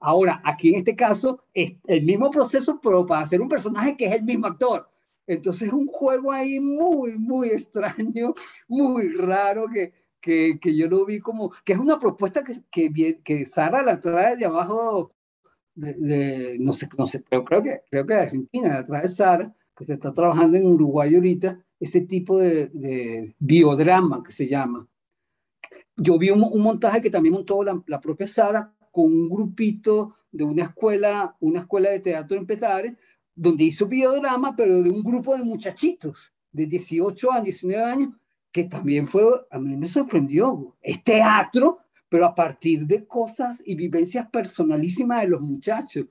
Ahora, aquí en este caso es el mismo proceso, pero para hacer un personaje que es el mismo actor. Entonces es un juego ahí muy, muy extraño, muy raro, que, que, que yo lo vi como, que es una propuesta que, que, que Sara la trae de abajo, de, no sé, no sé, pero creo que, creo que de Argentina, la trae Sara, que se está trabajando en Uruguay ahorita, ese tipo de, de biodrama que se llama. Yo vi un, un montaje que también montó la, la propia Sara con un grupito de una escuela, una escuela de teatro en Petare, donde hizo biodrama, pero de un grupo de muchachitos de 18 años, 19 años, que también fue, a mí me sorprendió, es teatro, pero a partir de cosas y vivencias personalísimas de los muchachos.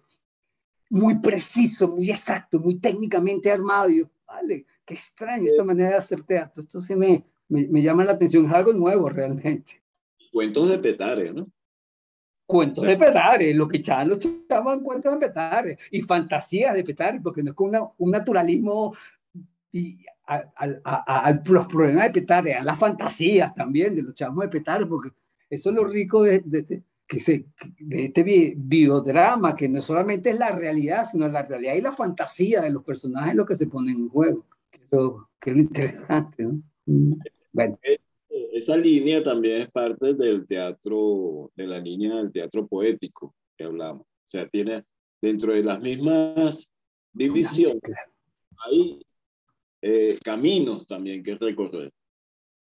Muy preciso, muy exacto, muy técnicamente armado. yo, vale, qué extraño esta manera de hacer teatro. Esto sí me, me, me llama la atención, es algo nuevo realmente. Cuentos de Petare, ¿no? Cuentos de Petare, lo que echaban los llamaban cuentos de Petare y fantasías de Petare, porque no es con un naturalismo y a, los problemas de Petare, a las fantasías también de los chavos de Petare, porque eso es lo rico de, de, este, que se, de este biodrama, que no solamente es la realidad, sino la realidad y la fantasía de los personajes lo que se pone en juego. Eso, que es interesante, ¿no? Mm, bueno. Esa línea también es parte del teatro, de la línea del teatro poético que hablamos. O sea, tiene dentro de las mismas divisiones, hay eh, caminos también que recorrer,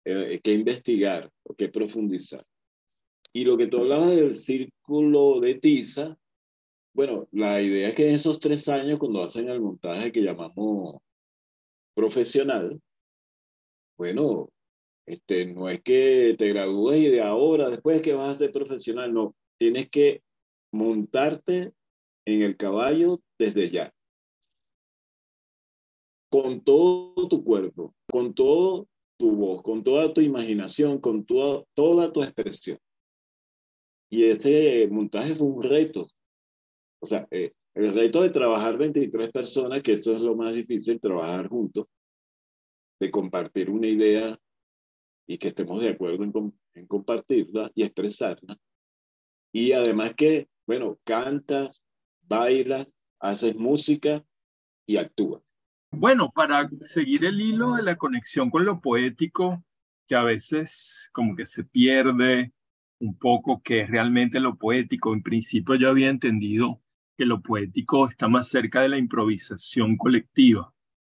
eh, que investigar, que profundizar. Y lo que tú hablabas del círculo de tiza, bueno, la idea es que en esos tres años, cuando hacen el montaje que llamamos profesional, bueno, este, no es que te gradúes y de ahora, después que vas a ser profesional, no. Tienes que montarte en el caballo desde ya. con todo tu cuerpo, con todo tu voz, con toda tu imaginación, con toda tu expresión. Y ese montaje fue un reto. O sea, eh, el reto de trabajar 23 personas, que eso es lo más difícil, trabajar juntos, de compartir una idea y que estemos de acuerdo en, compartirla y expresarla. Y además que, bueno, cantas, bailas, haces música y actúas. Bueno, para seguir el hilo de la conexión con lo poético, que a veces como que se pierde un poco qué es realmente lo poético. En principio yo había entendido que lo poético está más cerca de la improvisación colectiva,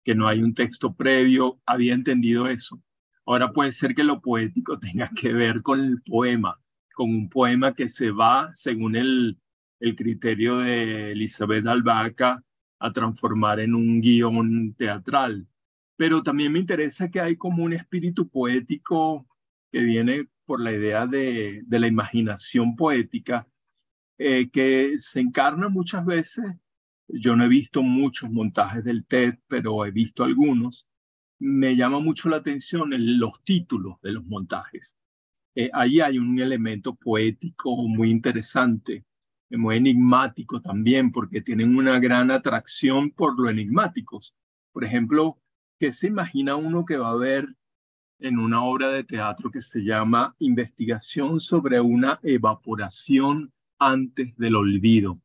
que no hay un texto previo, había entendido eso. Ahora puede ser que lo poético tenga que ver con el poema, con un poema que se va, según el, el criterio de Elizabeth Albaca, a transformar en un guion teatral. Pero también me interesa que hay como un espíritu poético que viene por la idea de, de la imaginación poética, eh, que se encarna muchas veces. Yo no he visto muchos montajes del TED, pero he visto algunos. Me llama mucho la atención los títulos de los montajes. Eh, ahí hay un elemento poético muy interesante muy enigmático también, porque tienen una gran atracción por lo enigmáticos. Por ejemplo, ¿qué se imagina uno que va a ver en una obra de teatro que se llama Investigación sobre una evaporación antes del olvido?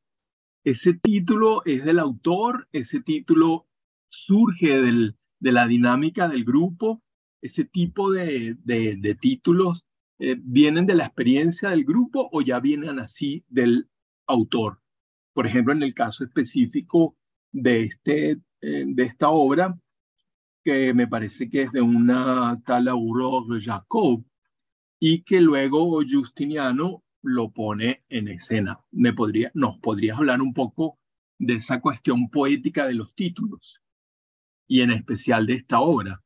Ese título es del autor, ese título surge del, de la dinámica del grupo, ese tipo de, de, títulos eh, vienen de la experiencia del grupo o ya vienen así del autor. Por ejemplo, en el caso específico de, este, eh, de esta obra, que me parece que es de una tal Aurore Jacob, y que luego Justiniano lo pone en escena. Me podría, ¿Nos podrías hablar un poco de esa cuestión poética de los títulos y en especial de esta obra?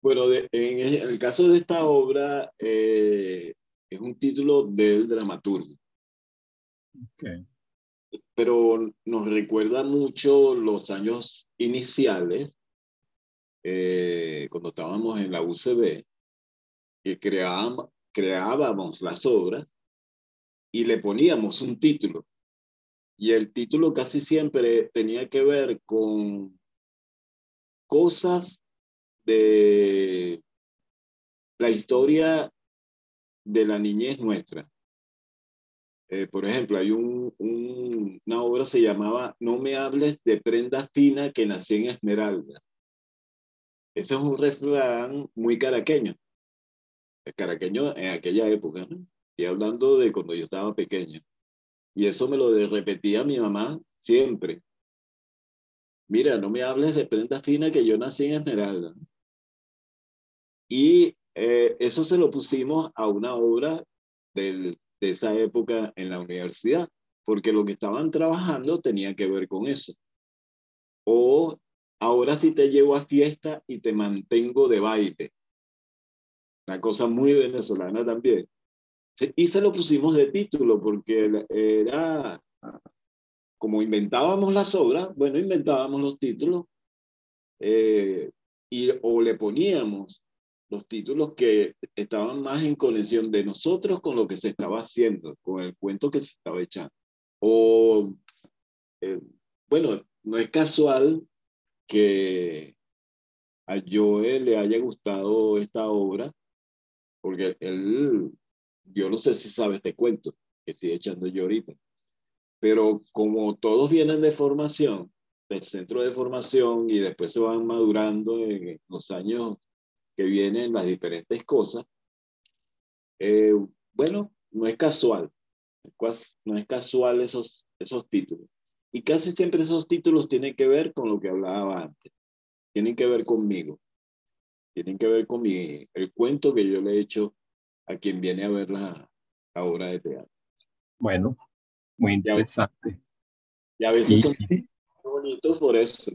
Bueno, en el caso de esta obra eh, es un título del dramaturgo. Pero nos recuerda mucho los años iniciales, eh, cuando estábamos en la UCB, que creábamos, creábamos las obras y le poníamos un título. Y el título casi siempre tenía que ver con cosas de la historia de la niñez nuestra. Eh, por ejemplo, hay un, una obra se llamaba No me hables de prenda fina que nací en Esmeralda. Ese es un refrán muy caraqueño. Es caraqueño en aquella época, ¿no? Y hablando de cuando yo estaba pequeño. Y eso me lo repetía mi mamá siempre. Mira, no me hables de prenda fina que yo nací en Esmeralda. Y eh, eso se lo pusimos a una obra del de esa época en la universidad, porque lo que estaban trabajando tenía que ver con eso. O ahora sí te llevo a fiesta y te mantengo de baile. Una cosa muy venezolana también. Y se lo pusimos de título porque era, como inventábamos las obras, bueno, inventábamos los títulos eh, y, o le poníamos los títulos que estaban más en conexión de nosotros con lo que se estaba haciendo, con el cuento que se estaba echando. O, eh, bueno, no es casual que a Joel le haya gustado esta obra, porque él, yo no sé si sabe este cuento que estoy echando yo ahorita, pero como todos vienen de formación, del centro de formación y después se van madurando en los años que vienen las diferentes cosas, eh, bueno, no es casual, no es casual esos, esos títulos. Y casi siempre esos títulos tienen que ver con lo que hablaba antes, tienen que ver conmigo, tienen que ver con el cuento que yo le he hecho a quien viene a ver la, obra de teatro. Bueno, muy interesante. Y a veces son bonitos por eso.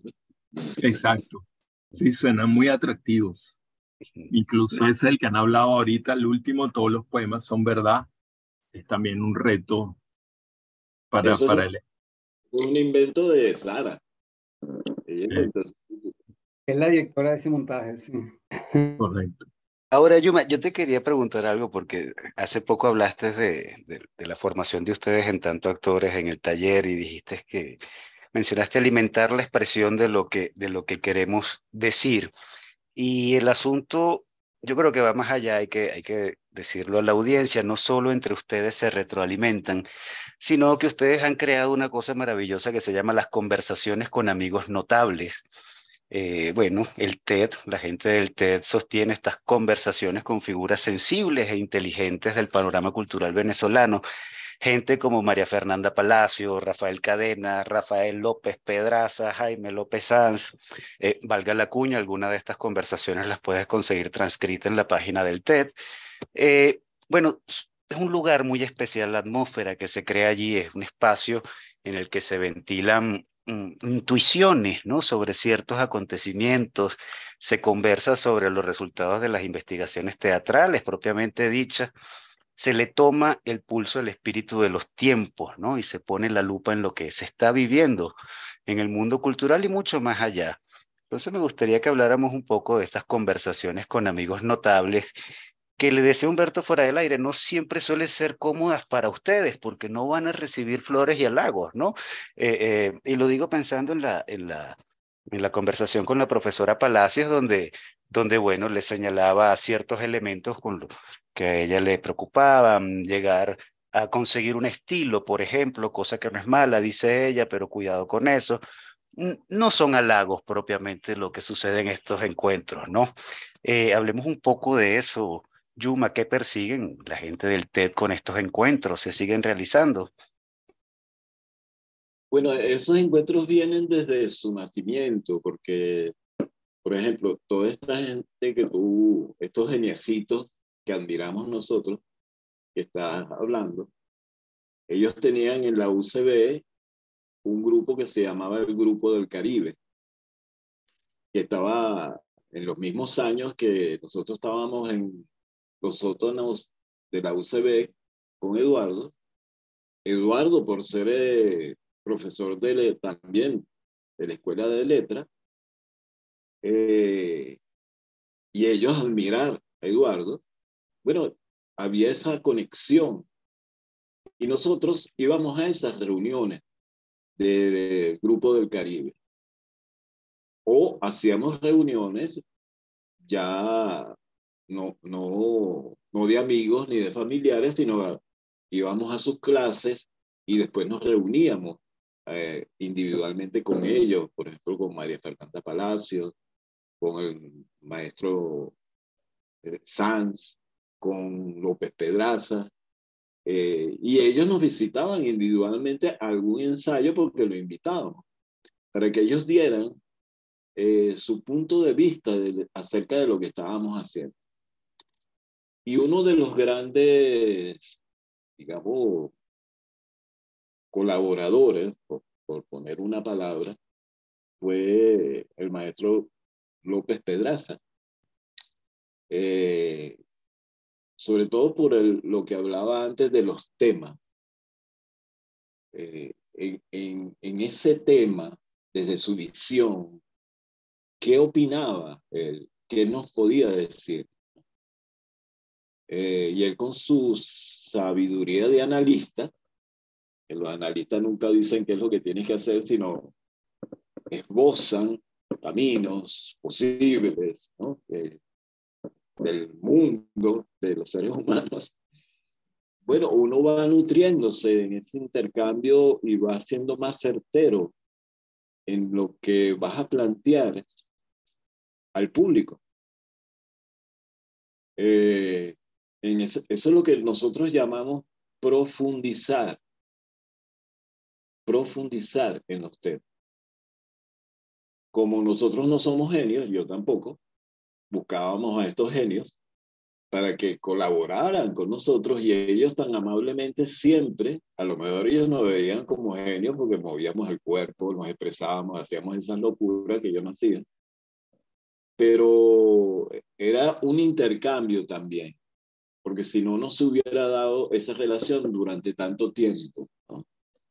Exacto. Sí, suenan muy atractivos. Incluso ese es el que han hablado ahorita, el último, todos los poemas son verdad. Es también un reto para, para él. Es un invento de Sara. Es la directora de ese montaje, sí. Correcto. Ahora, Yuma, yo te quería preguntar algo porque hace poco hablaste de, la formación de ustedes en tanto actores en el taller y dijiste que mencionaste alimentar la expresión de lo que, de lo que queremos decir. Y el asunto, yo creo que va más allá, hay que, hay que decirlo a la audiencia, no solo entre ustedes se retroalimentan, sino que ustedes han creado una cosa maravillosa que se llama las conversaciones con amigos notables. Eh, bueno, el TED, la gente del TED sostiene estas conversaciones con figuras sensibles e inteligentes del panorama cultural venezolano. Gente como María Fernanda Palacio, Rafael Cadena, Rafael López Pedraza, Jaime López Sanz. Eh, valga la cuña, alguna de estas conversaciones las puedes conseguir transcritas en la página del TED. Eh, bueno, es un lugar muy especial, la atmósfera que se crea allí es un espacio en el que se ventilan intuiciones ¿no? sobre ciertos acontecimientos, se conversa sobre los resultados de las investigaciones teatrales propiamente dichas, se le toma el pulso del espíritu de los tiempos ¿no? y se pone la lupa en lo que se está viviendo en el mundo cultural y mucho más allá. Entonces me gustaría que habláramos un poco de estas conversaciones con amigos notables que le decía Humberto fuera del aire, no siempre suele ser cómodas para ustedes, porque no van a recibir flores y halagos, ¿no? Eh, eh, y lo digo pensando en la, en la, en la conversación con la profesora Palacios, donde, donde bueno, le señalaba ciertos elementos con los que a ella le preocupaban, llegar a conseguir un estilo, por ejemplo, cosa que no es mala, dice ella, pero cuidado con eso. No son halagos propiamente lo que sucede en estos encuentros, ¿no? Eh, hablemos un poco de eso, Yuma, ¿qué persiguen la gente del TED con estos encuentros? ¿Se siguen realizando? Bueno, esos encuentros vienen desde su nacimiento, porque, por ejemplo, toda esta gente que tú, estos geniecitos que admiramos nosotros, que estás hablando, ellos tenían en la UCB un grupo que se llamaba el Grupo del Caribe, que estaba en los mismos años que nosotros estábamos en los sótanos de la UCB con Eduardo. Eduardo, por ser eh, profesor de, también de la Escuela de Letras, eh, y ellos admirar a Eduardo, bueno, había esa conexión. Y nosotros íbamos a esas reuniones del de Grupo del Caribe. O hacíamos reuniones ya no, no, no de amigos ni de familiares, sino íbamos a sus clases y después nos reuníamos eh, individualmente con ellos, por ejemplo, con María Fernanda Palacios, con el maestro eh, Sanz, con López Pedraza, eh, y ellos nos visitaban individualmente a algún ensayo porque lo invitábamos, para que ellos dieran su punto de vista acerca de lo que estábamos haciendo. Y uno de los grandes, digamos, colaboradores, por, poner una palabra, fue el maestro López Pedraza. Eh, sobre todo por lo que hablaba antes de los temas. Eh, en, en, en, ese tema, desde su visión, ¿qué opinaba él? ¿Qué nos podía decir? Eh, y él con su sabiduría de analista, que los analistas nunca dicen qué es lo que tienes que hacer, sino esbozan caminos posibles ¿no? del mundo, de los seres humanos. Bueno, uno va nutriéndose en ese intercambio y va siendo más certero en lo que vas a plantear al público. Eh, eso, es lo que nosotros llamamos profundizar. Profundizar en los temas. Como nosotros no somos genios, yo tampoco, buscábamos a estos genios para que colaboraran con nosotros y ellos tan amablemente siempre, a lo mejor ellos nos veían como genios porque movíamos el cuerpo, nos expresábamos, hacíamos esa locura que ellos no hacían. Pero era un intercambio también porque si no, no se hubiera dado esa relación durante tanto tiempo,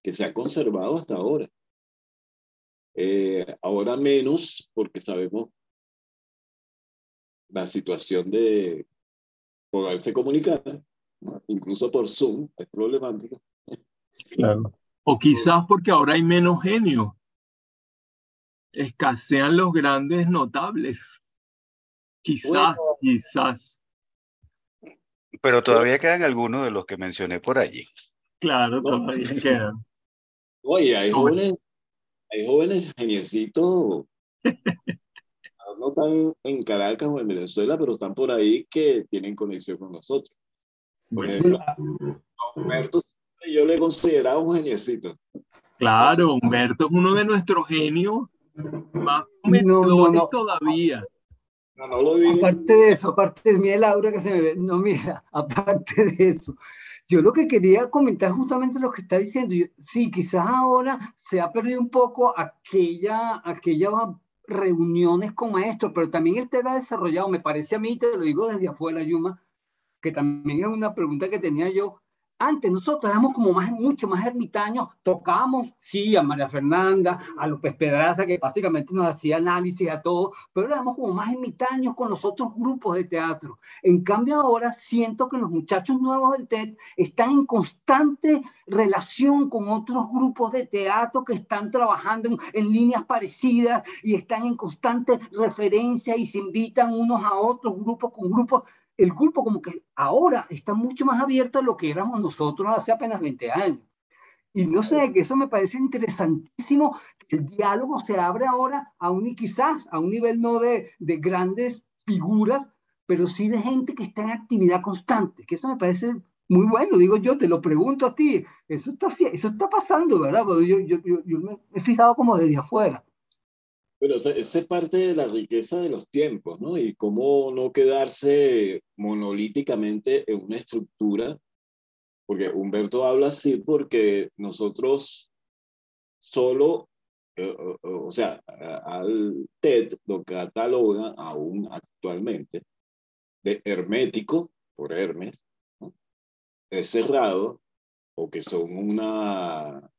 que se ha conservado hasta ahora. Eh, ahora menos, porque sabemos la situación de poderse comunicar, incluso por Zoom, es problemática. Claro. O quizás porque ahora hay menos genios. Escasean los grandes notables. Quizás, quizás. Pero todavía quedan algunos de los que mencioné por allí. Claro, todavía quedan. Oye, hay jóvenes, hay jóvenes geniecitos, no están en Caracas o en Venezuela, pero están por ahí que tienen conexión con nosotros. Por ejemplo, Humberto, yo le he considerado un geniecito. Claro, Humberto es uno de nuestros genios más no, todavía. No. Aparte de eso, aparte de mira Laura que se me ve, no mira, aparte de eso, yo lo que quería comentar justamente lo que está diciendo, sí, quizás ahora se ha perdido un poco aquella, aquella reuniones con maestros, pero también él te ha desarrollado, me parece a mí, te lo digo desde afuera, Yuma, que también es una pregunta que tenía yo, antes nosotros éramos como más, mucho más ermitaños, tocábamos, sí, a María Fernanda, a López Pedraza, que básicamente nos hacía análisis a todo, pero éramos como más ermitaños con los otros grupos de teatro. En cambio ahora siento que los muchachos nuevos del TED están en constante relación con otros grupos de teatro que están trabajando en, en líneas parecidas y están en constante referencia y se invitan unos a otros grupos con grupos el grupo como que ahora está mucho más abierto a lo que éramos nosotros hace apenas 20 años. Y no sé, que eso me parece interesantísimo, que el diálogo se abre ahora a un, quizás a un nivel no de, de grandes figuras, pero sí de gente que está en actividad constante, que eso me parece muy bueno, digo yo, te lo pregunto a ti, eso está, eso está pasando, ¿verdad? Yo, yo, yo, yo me he fijado como desde afuera. Bueno, esa es parte de la riqueza de los tiempos, ¿no? Y cómo no quedarse monolíticamente en una estructura, porque Humberto habla así porque nosotros solo, eh, o, sea, al TED lo cataloga aún actualmente de hermético, por Hermes, ¿no? es cerrado, o que son una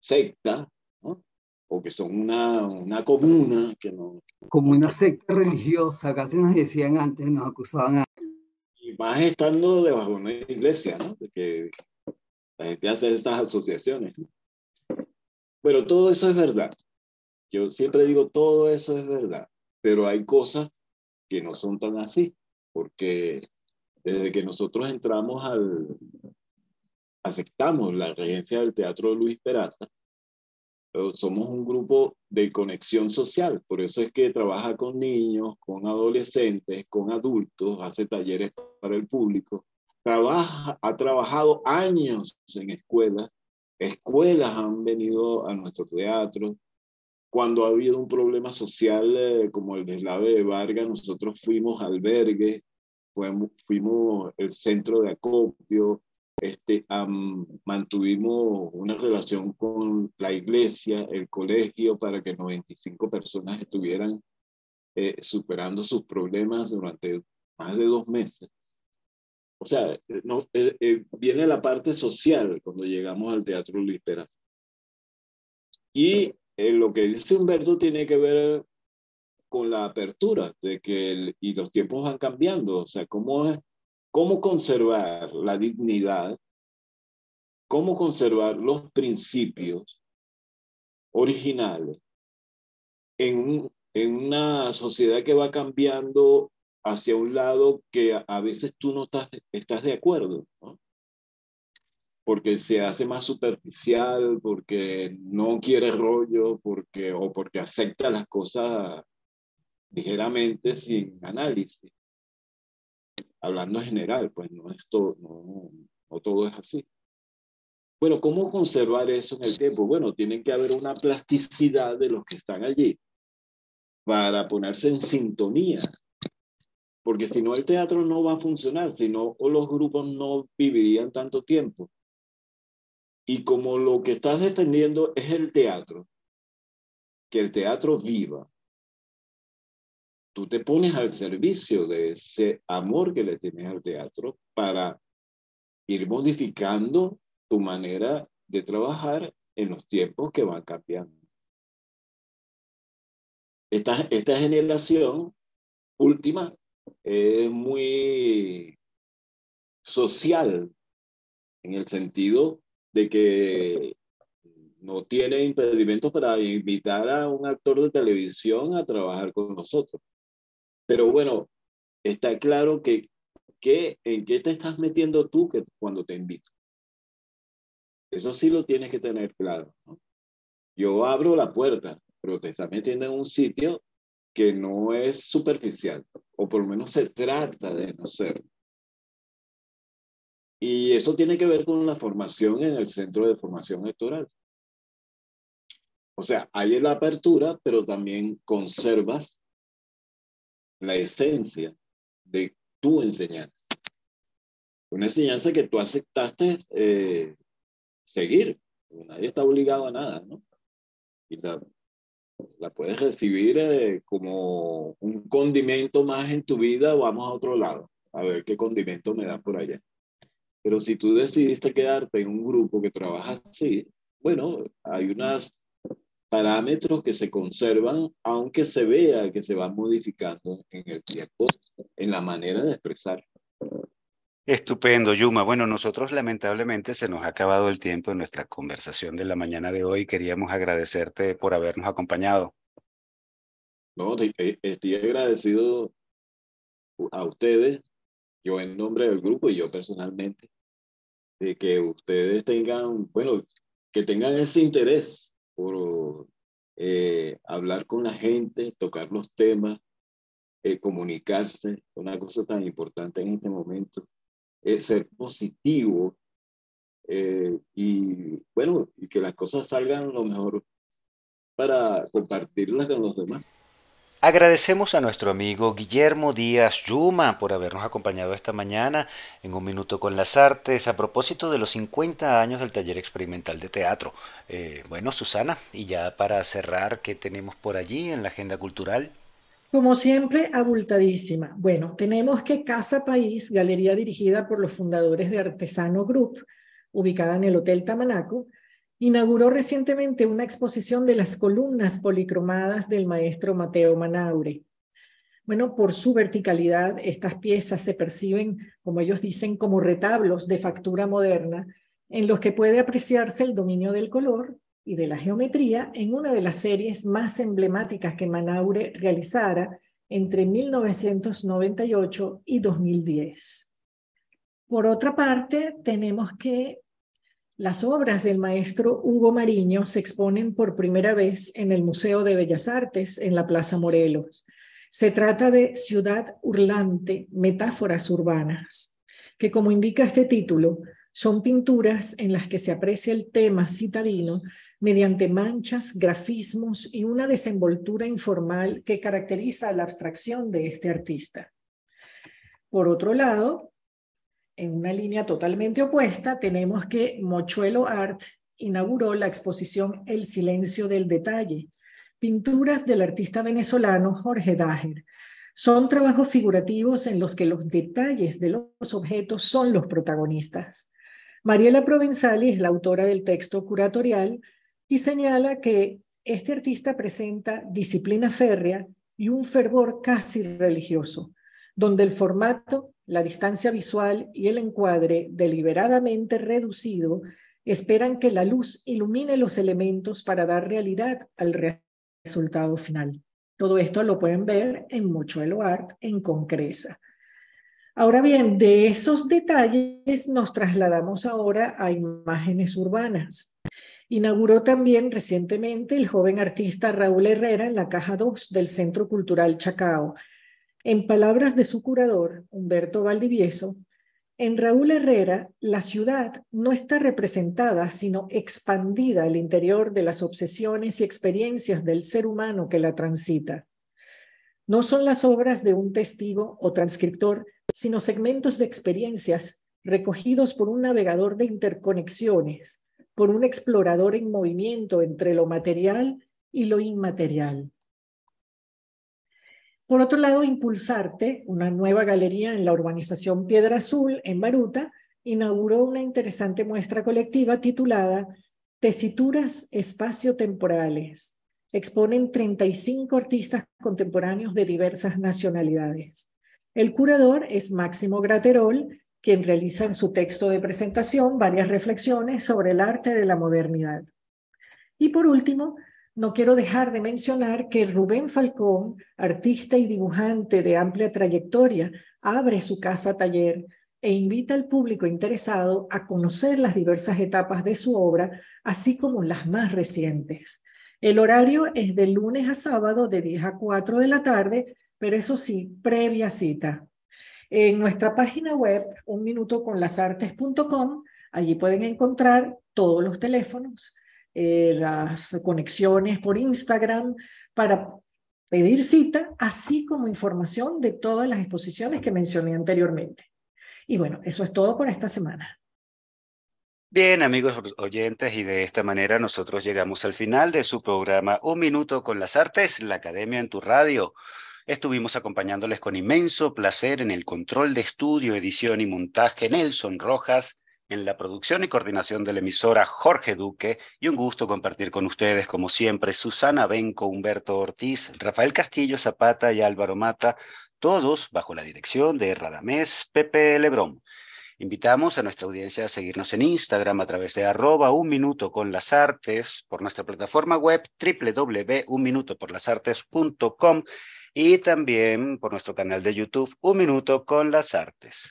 secta, o que son una, una comuna que no... Como una secta religiosa, casi nos decían antes, nos acusaban a... Y más estando debajo de una iglesia, ¿no? De que la gente hace estas asociaciones. Pero todo eso es verdad. Yo siempre digo, todo eso es verdad, pero hay cosas que no son tan así, porque desde que nosotros entramos al, aceptamos la regencia del Teatro Luis Peraza, somos un grupo de conexión social, por eso es que trabaja con niños, con adolescentes, con adultos, hace talleres para el público, trabaja, ha trabajado años en escuelas, escuelas han venido a nuestro teatro. Cuando ha habido un problema social eh, como el deslave de Vargas, nosotros fuimos albergue, fuimos, fuimos el centro de acopio, este, mantuvimos una relación con la iglesia, el colegio, para que 95 personas estuvieran eh, superando sus problemas durante más de dos meses. O sea, no, eh, eh, viene la parte social cuando llegamos al Teatro Luis Y lo que dice Humberto tiene que ver con la apertura de que y los tiempos van cambiando. O sea, cómo es cómo conservar la dignidad, cómo conservar los principios originales en, en una sociedad que va cambiando hacia un lado que a, veces tú no estás, estás de acuerdo, ¿no? porque se hace más superficial, porque no quiere rollo, porque, o porque acepta las cosas ligeramente sin análisis hablando en general, pues no, esto, no, no todo es así. Bueno, ¿cómo conservar eso en el tiempo? Bueno, tiene que haber una plasticidad de los que están allí para ponerse en sintonía, porque si no el teatro no va a funcionar, si no los grupos no vivirían tanto tiempo. Y como lo que estás defendiendo es el teatro, que el teatro viva, tú te pones al servicio de ese amor que le tienes al teatro para ir modificando tu manera de trabajar en los tiempos que van cambiando. Esta, esta generación última es muy social en el sentido de que no tiene impedimentos para invitar a un actor de televisión a trabajar con nosotros. Pero bueno, está claro que, que en qué te estás metiendo tú que, cuando te invito. Eso sí lo tienes que tener claro. Yo abro la puerta, pero te estás metiendo en un sitio que no es superficial, o por lo menos se trata de no ser. Y eso tiene que ver con la formación en el centro de formación electoral. O sea, hay la apertura, pero también conservas la esencia de tu enseñanza. Una enseñanza que tú aceptaste eh, seguir. Nadie está obligado a nada, ¿no? Y la, puedes recibir eh, como un condimento más en tu vida, vamos a otro lado, a ver qué condimento me da por allá. Pero si tú decidiste quedarte en un grupo que trabaja así, bueno, hay unas parámetros que se conservan, aunque se vea que se van modificando en el tiempo, en la manera de expresar. Estupendo, Yuma. Bueno, nosotros lamentablemente se nos ha acabado el tiempo en nuestra conversación de la mañana de hoy. Queríamos agradecerte por habernos acompañado. No, eh, estoy agradecido a ustedes, yo en nombre del grupo y yo personalmente, de que ustedes tengan, bueno, que tengan ese interés por eh, hablar con la gente, tocar los temas, eh, comunicarse, una cosa tan importante en este momento, es ser positivo eh, y bueno, y que las cosas salgan lo mejor para compartirlas con los demás. Agradecemos a nuestro amigo Guillermo Díaz Yuma por habernos acompañado esta mañana en Un Minuto con las Artes a propósito de los 50 años del taller experimental de teatro. Eh, bueno, Susana, y ya para cerrar, ¿qué tenemos por allí en la agenda cultural? Como siempre, abultadísima. Bueno, tenemos que Casa País, galería dirigida por los fundadores de Artesano Group, ubicada en el Hotel Tamanaco, inauguró recientemente una exposición de las columnas policromadas del maestro Mateo Manaure. Bueno, por su verticalidad, estas piezas se perciben, como ellos dicen, como retablos de factura moderna, en los que puede apreciarse el dominio del color y de la geometría en una de las series más emblemáticas que Manaure realizara entre 1998 y 2010. Por otra parte, tenemos que las obras del maestro Hugo Mariño se exponen por primera vez en el Museo de Bellas Artes en la Plaza Morelos. Se trata de Ciudad Hurlante, Metáforas Urbanas, que como indica este título, son pinturas en las que se aprecia el tema citadino mediante manchas, grafismos y una desenvoltura informal que caracteriza la abstracción de este artista. Por otro lado, en una línea totalmente opuesta, tenemos que Mochuelo Art inauguró la exposición El silencio del detalle, pinturas del artista venezolano Jorge Dager. Son trabajos figurativos en los que los detalles de los objetos son los protagonistas. Mariela Provenzali es la autora del texto curatorial y señala que este artista presenta disciplina férrea y un fervor casi religioso, donde el formato la distancia visual y el encuadre deliberadamente reducido esperan que la luz ilumine los elementos para dar realidad al resultado final. Todo esto lo pueden ver en Mochuelo Art en Concresa. Ahora bien, de esos detalles nos trasladamos ahora a imágenes urbanas. Inauguró también recientemente el joven artista Raúl Herrera en la caja 2 del Centro Cultural Chacao, en palabras de su curador, Humberto Valdivieso, en Raúl Herrera, la ciudad no está representada, sino expandida al interior de las obsesiones y experiencias del ser humano que la transita. No son las obras de un testigo o transcriptor, sino segmentos de experiencias recogidos por un navegador de interconexiones, por un explorador en movimiento entre lo material y lo inmaterial. Por otro lado, Impulsarte, una nueva galería en la urbanización Piedra Azul, en Baruta, inauguró una interesante muestra colectiva titulada Tesituras Espacio-Temporales. Exponen 35 artistas contemporáneos de diversas nacionalidades. El curador es Máximo Graterol, quien realiza en su texto de presentación varias reflexiones sobre el arte de la modernidad. Y por último, no quiero dejar de mencionar que Rubén Falcón, artista y dibujante de amplia trayectoria, abre su casa taller e invita al público interesado a conocer las diversas etapas de su obra, así como las más recientes. El horario es de lunes a sábado de 10 a 4 de la tarde, pero eso sí, previa cita. En nuestra página web, unminutoconlasartes.com, allí pueden encontrar todos los teléfonos, eh, las conexiones por Instagram para pedir cita, así como información de todas las exposiciones que mencioné anteriormente. Y bueno, eso es todo por esta semana. Bien, amigos oyentes, y de esta manera nosotros llegamos al final de su programa Un Minuto con las Artes, la Academia en tu Radio. Estuvimos acompañándoles con inmenso placer en el control de estudio, edición y montaje Nelson Rojas, en la producción y coordinación de la emisora Jorge Duque y un gusto compartir con ustedes, como siempre, Susana Benco, Humberto Ortiz, Rafael Castillo Zapata y Álvaro Mata, todos bajo la dirección de Radamés Pepe Lebrón. Invitamos a nuestra audiencia a seguirnos en Instagram a través de arroba un minuto con las artes, por nuestra plataforma web www.unminutoporlasartes.com y también por nuestro canal de YouTube Un Minuto con las Artes.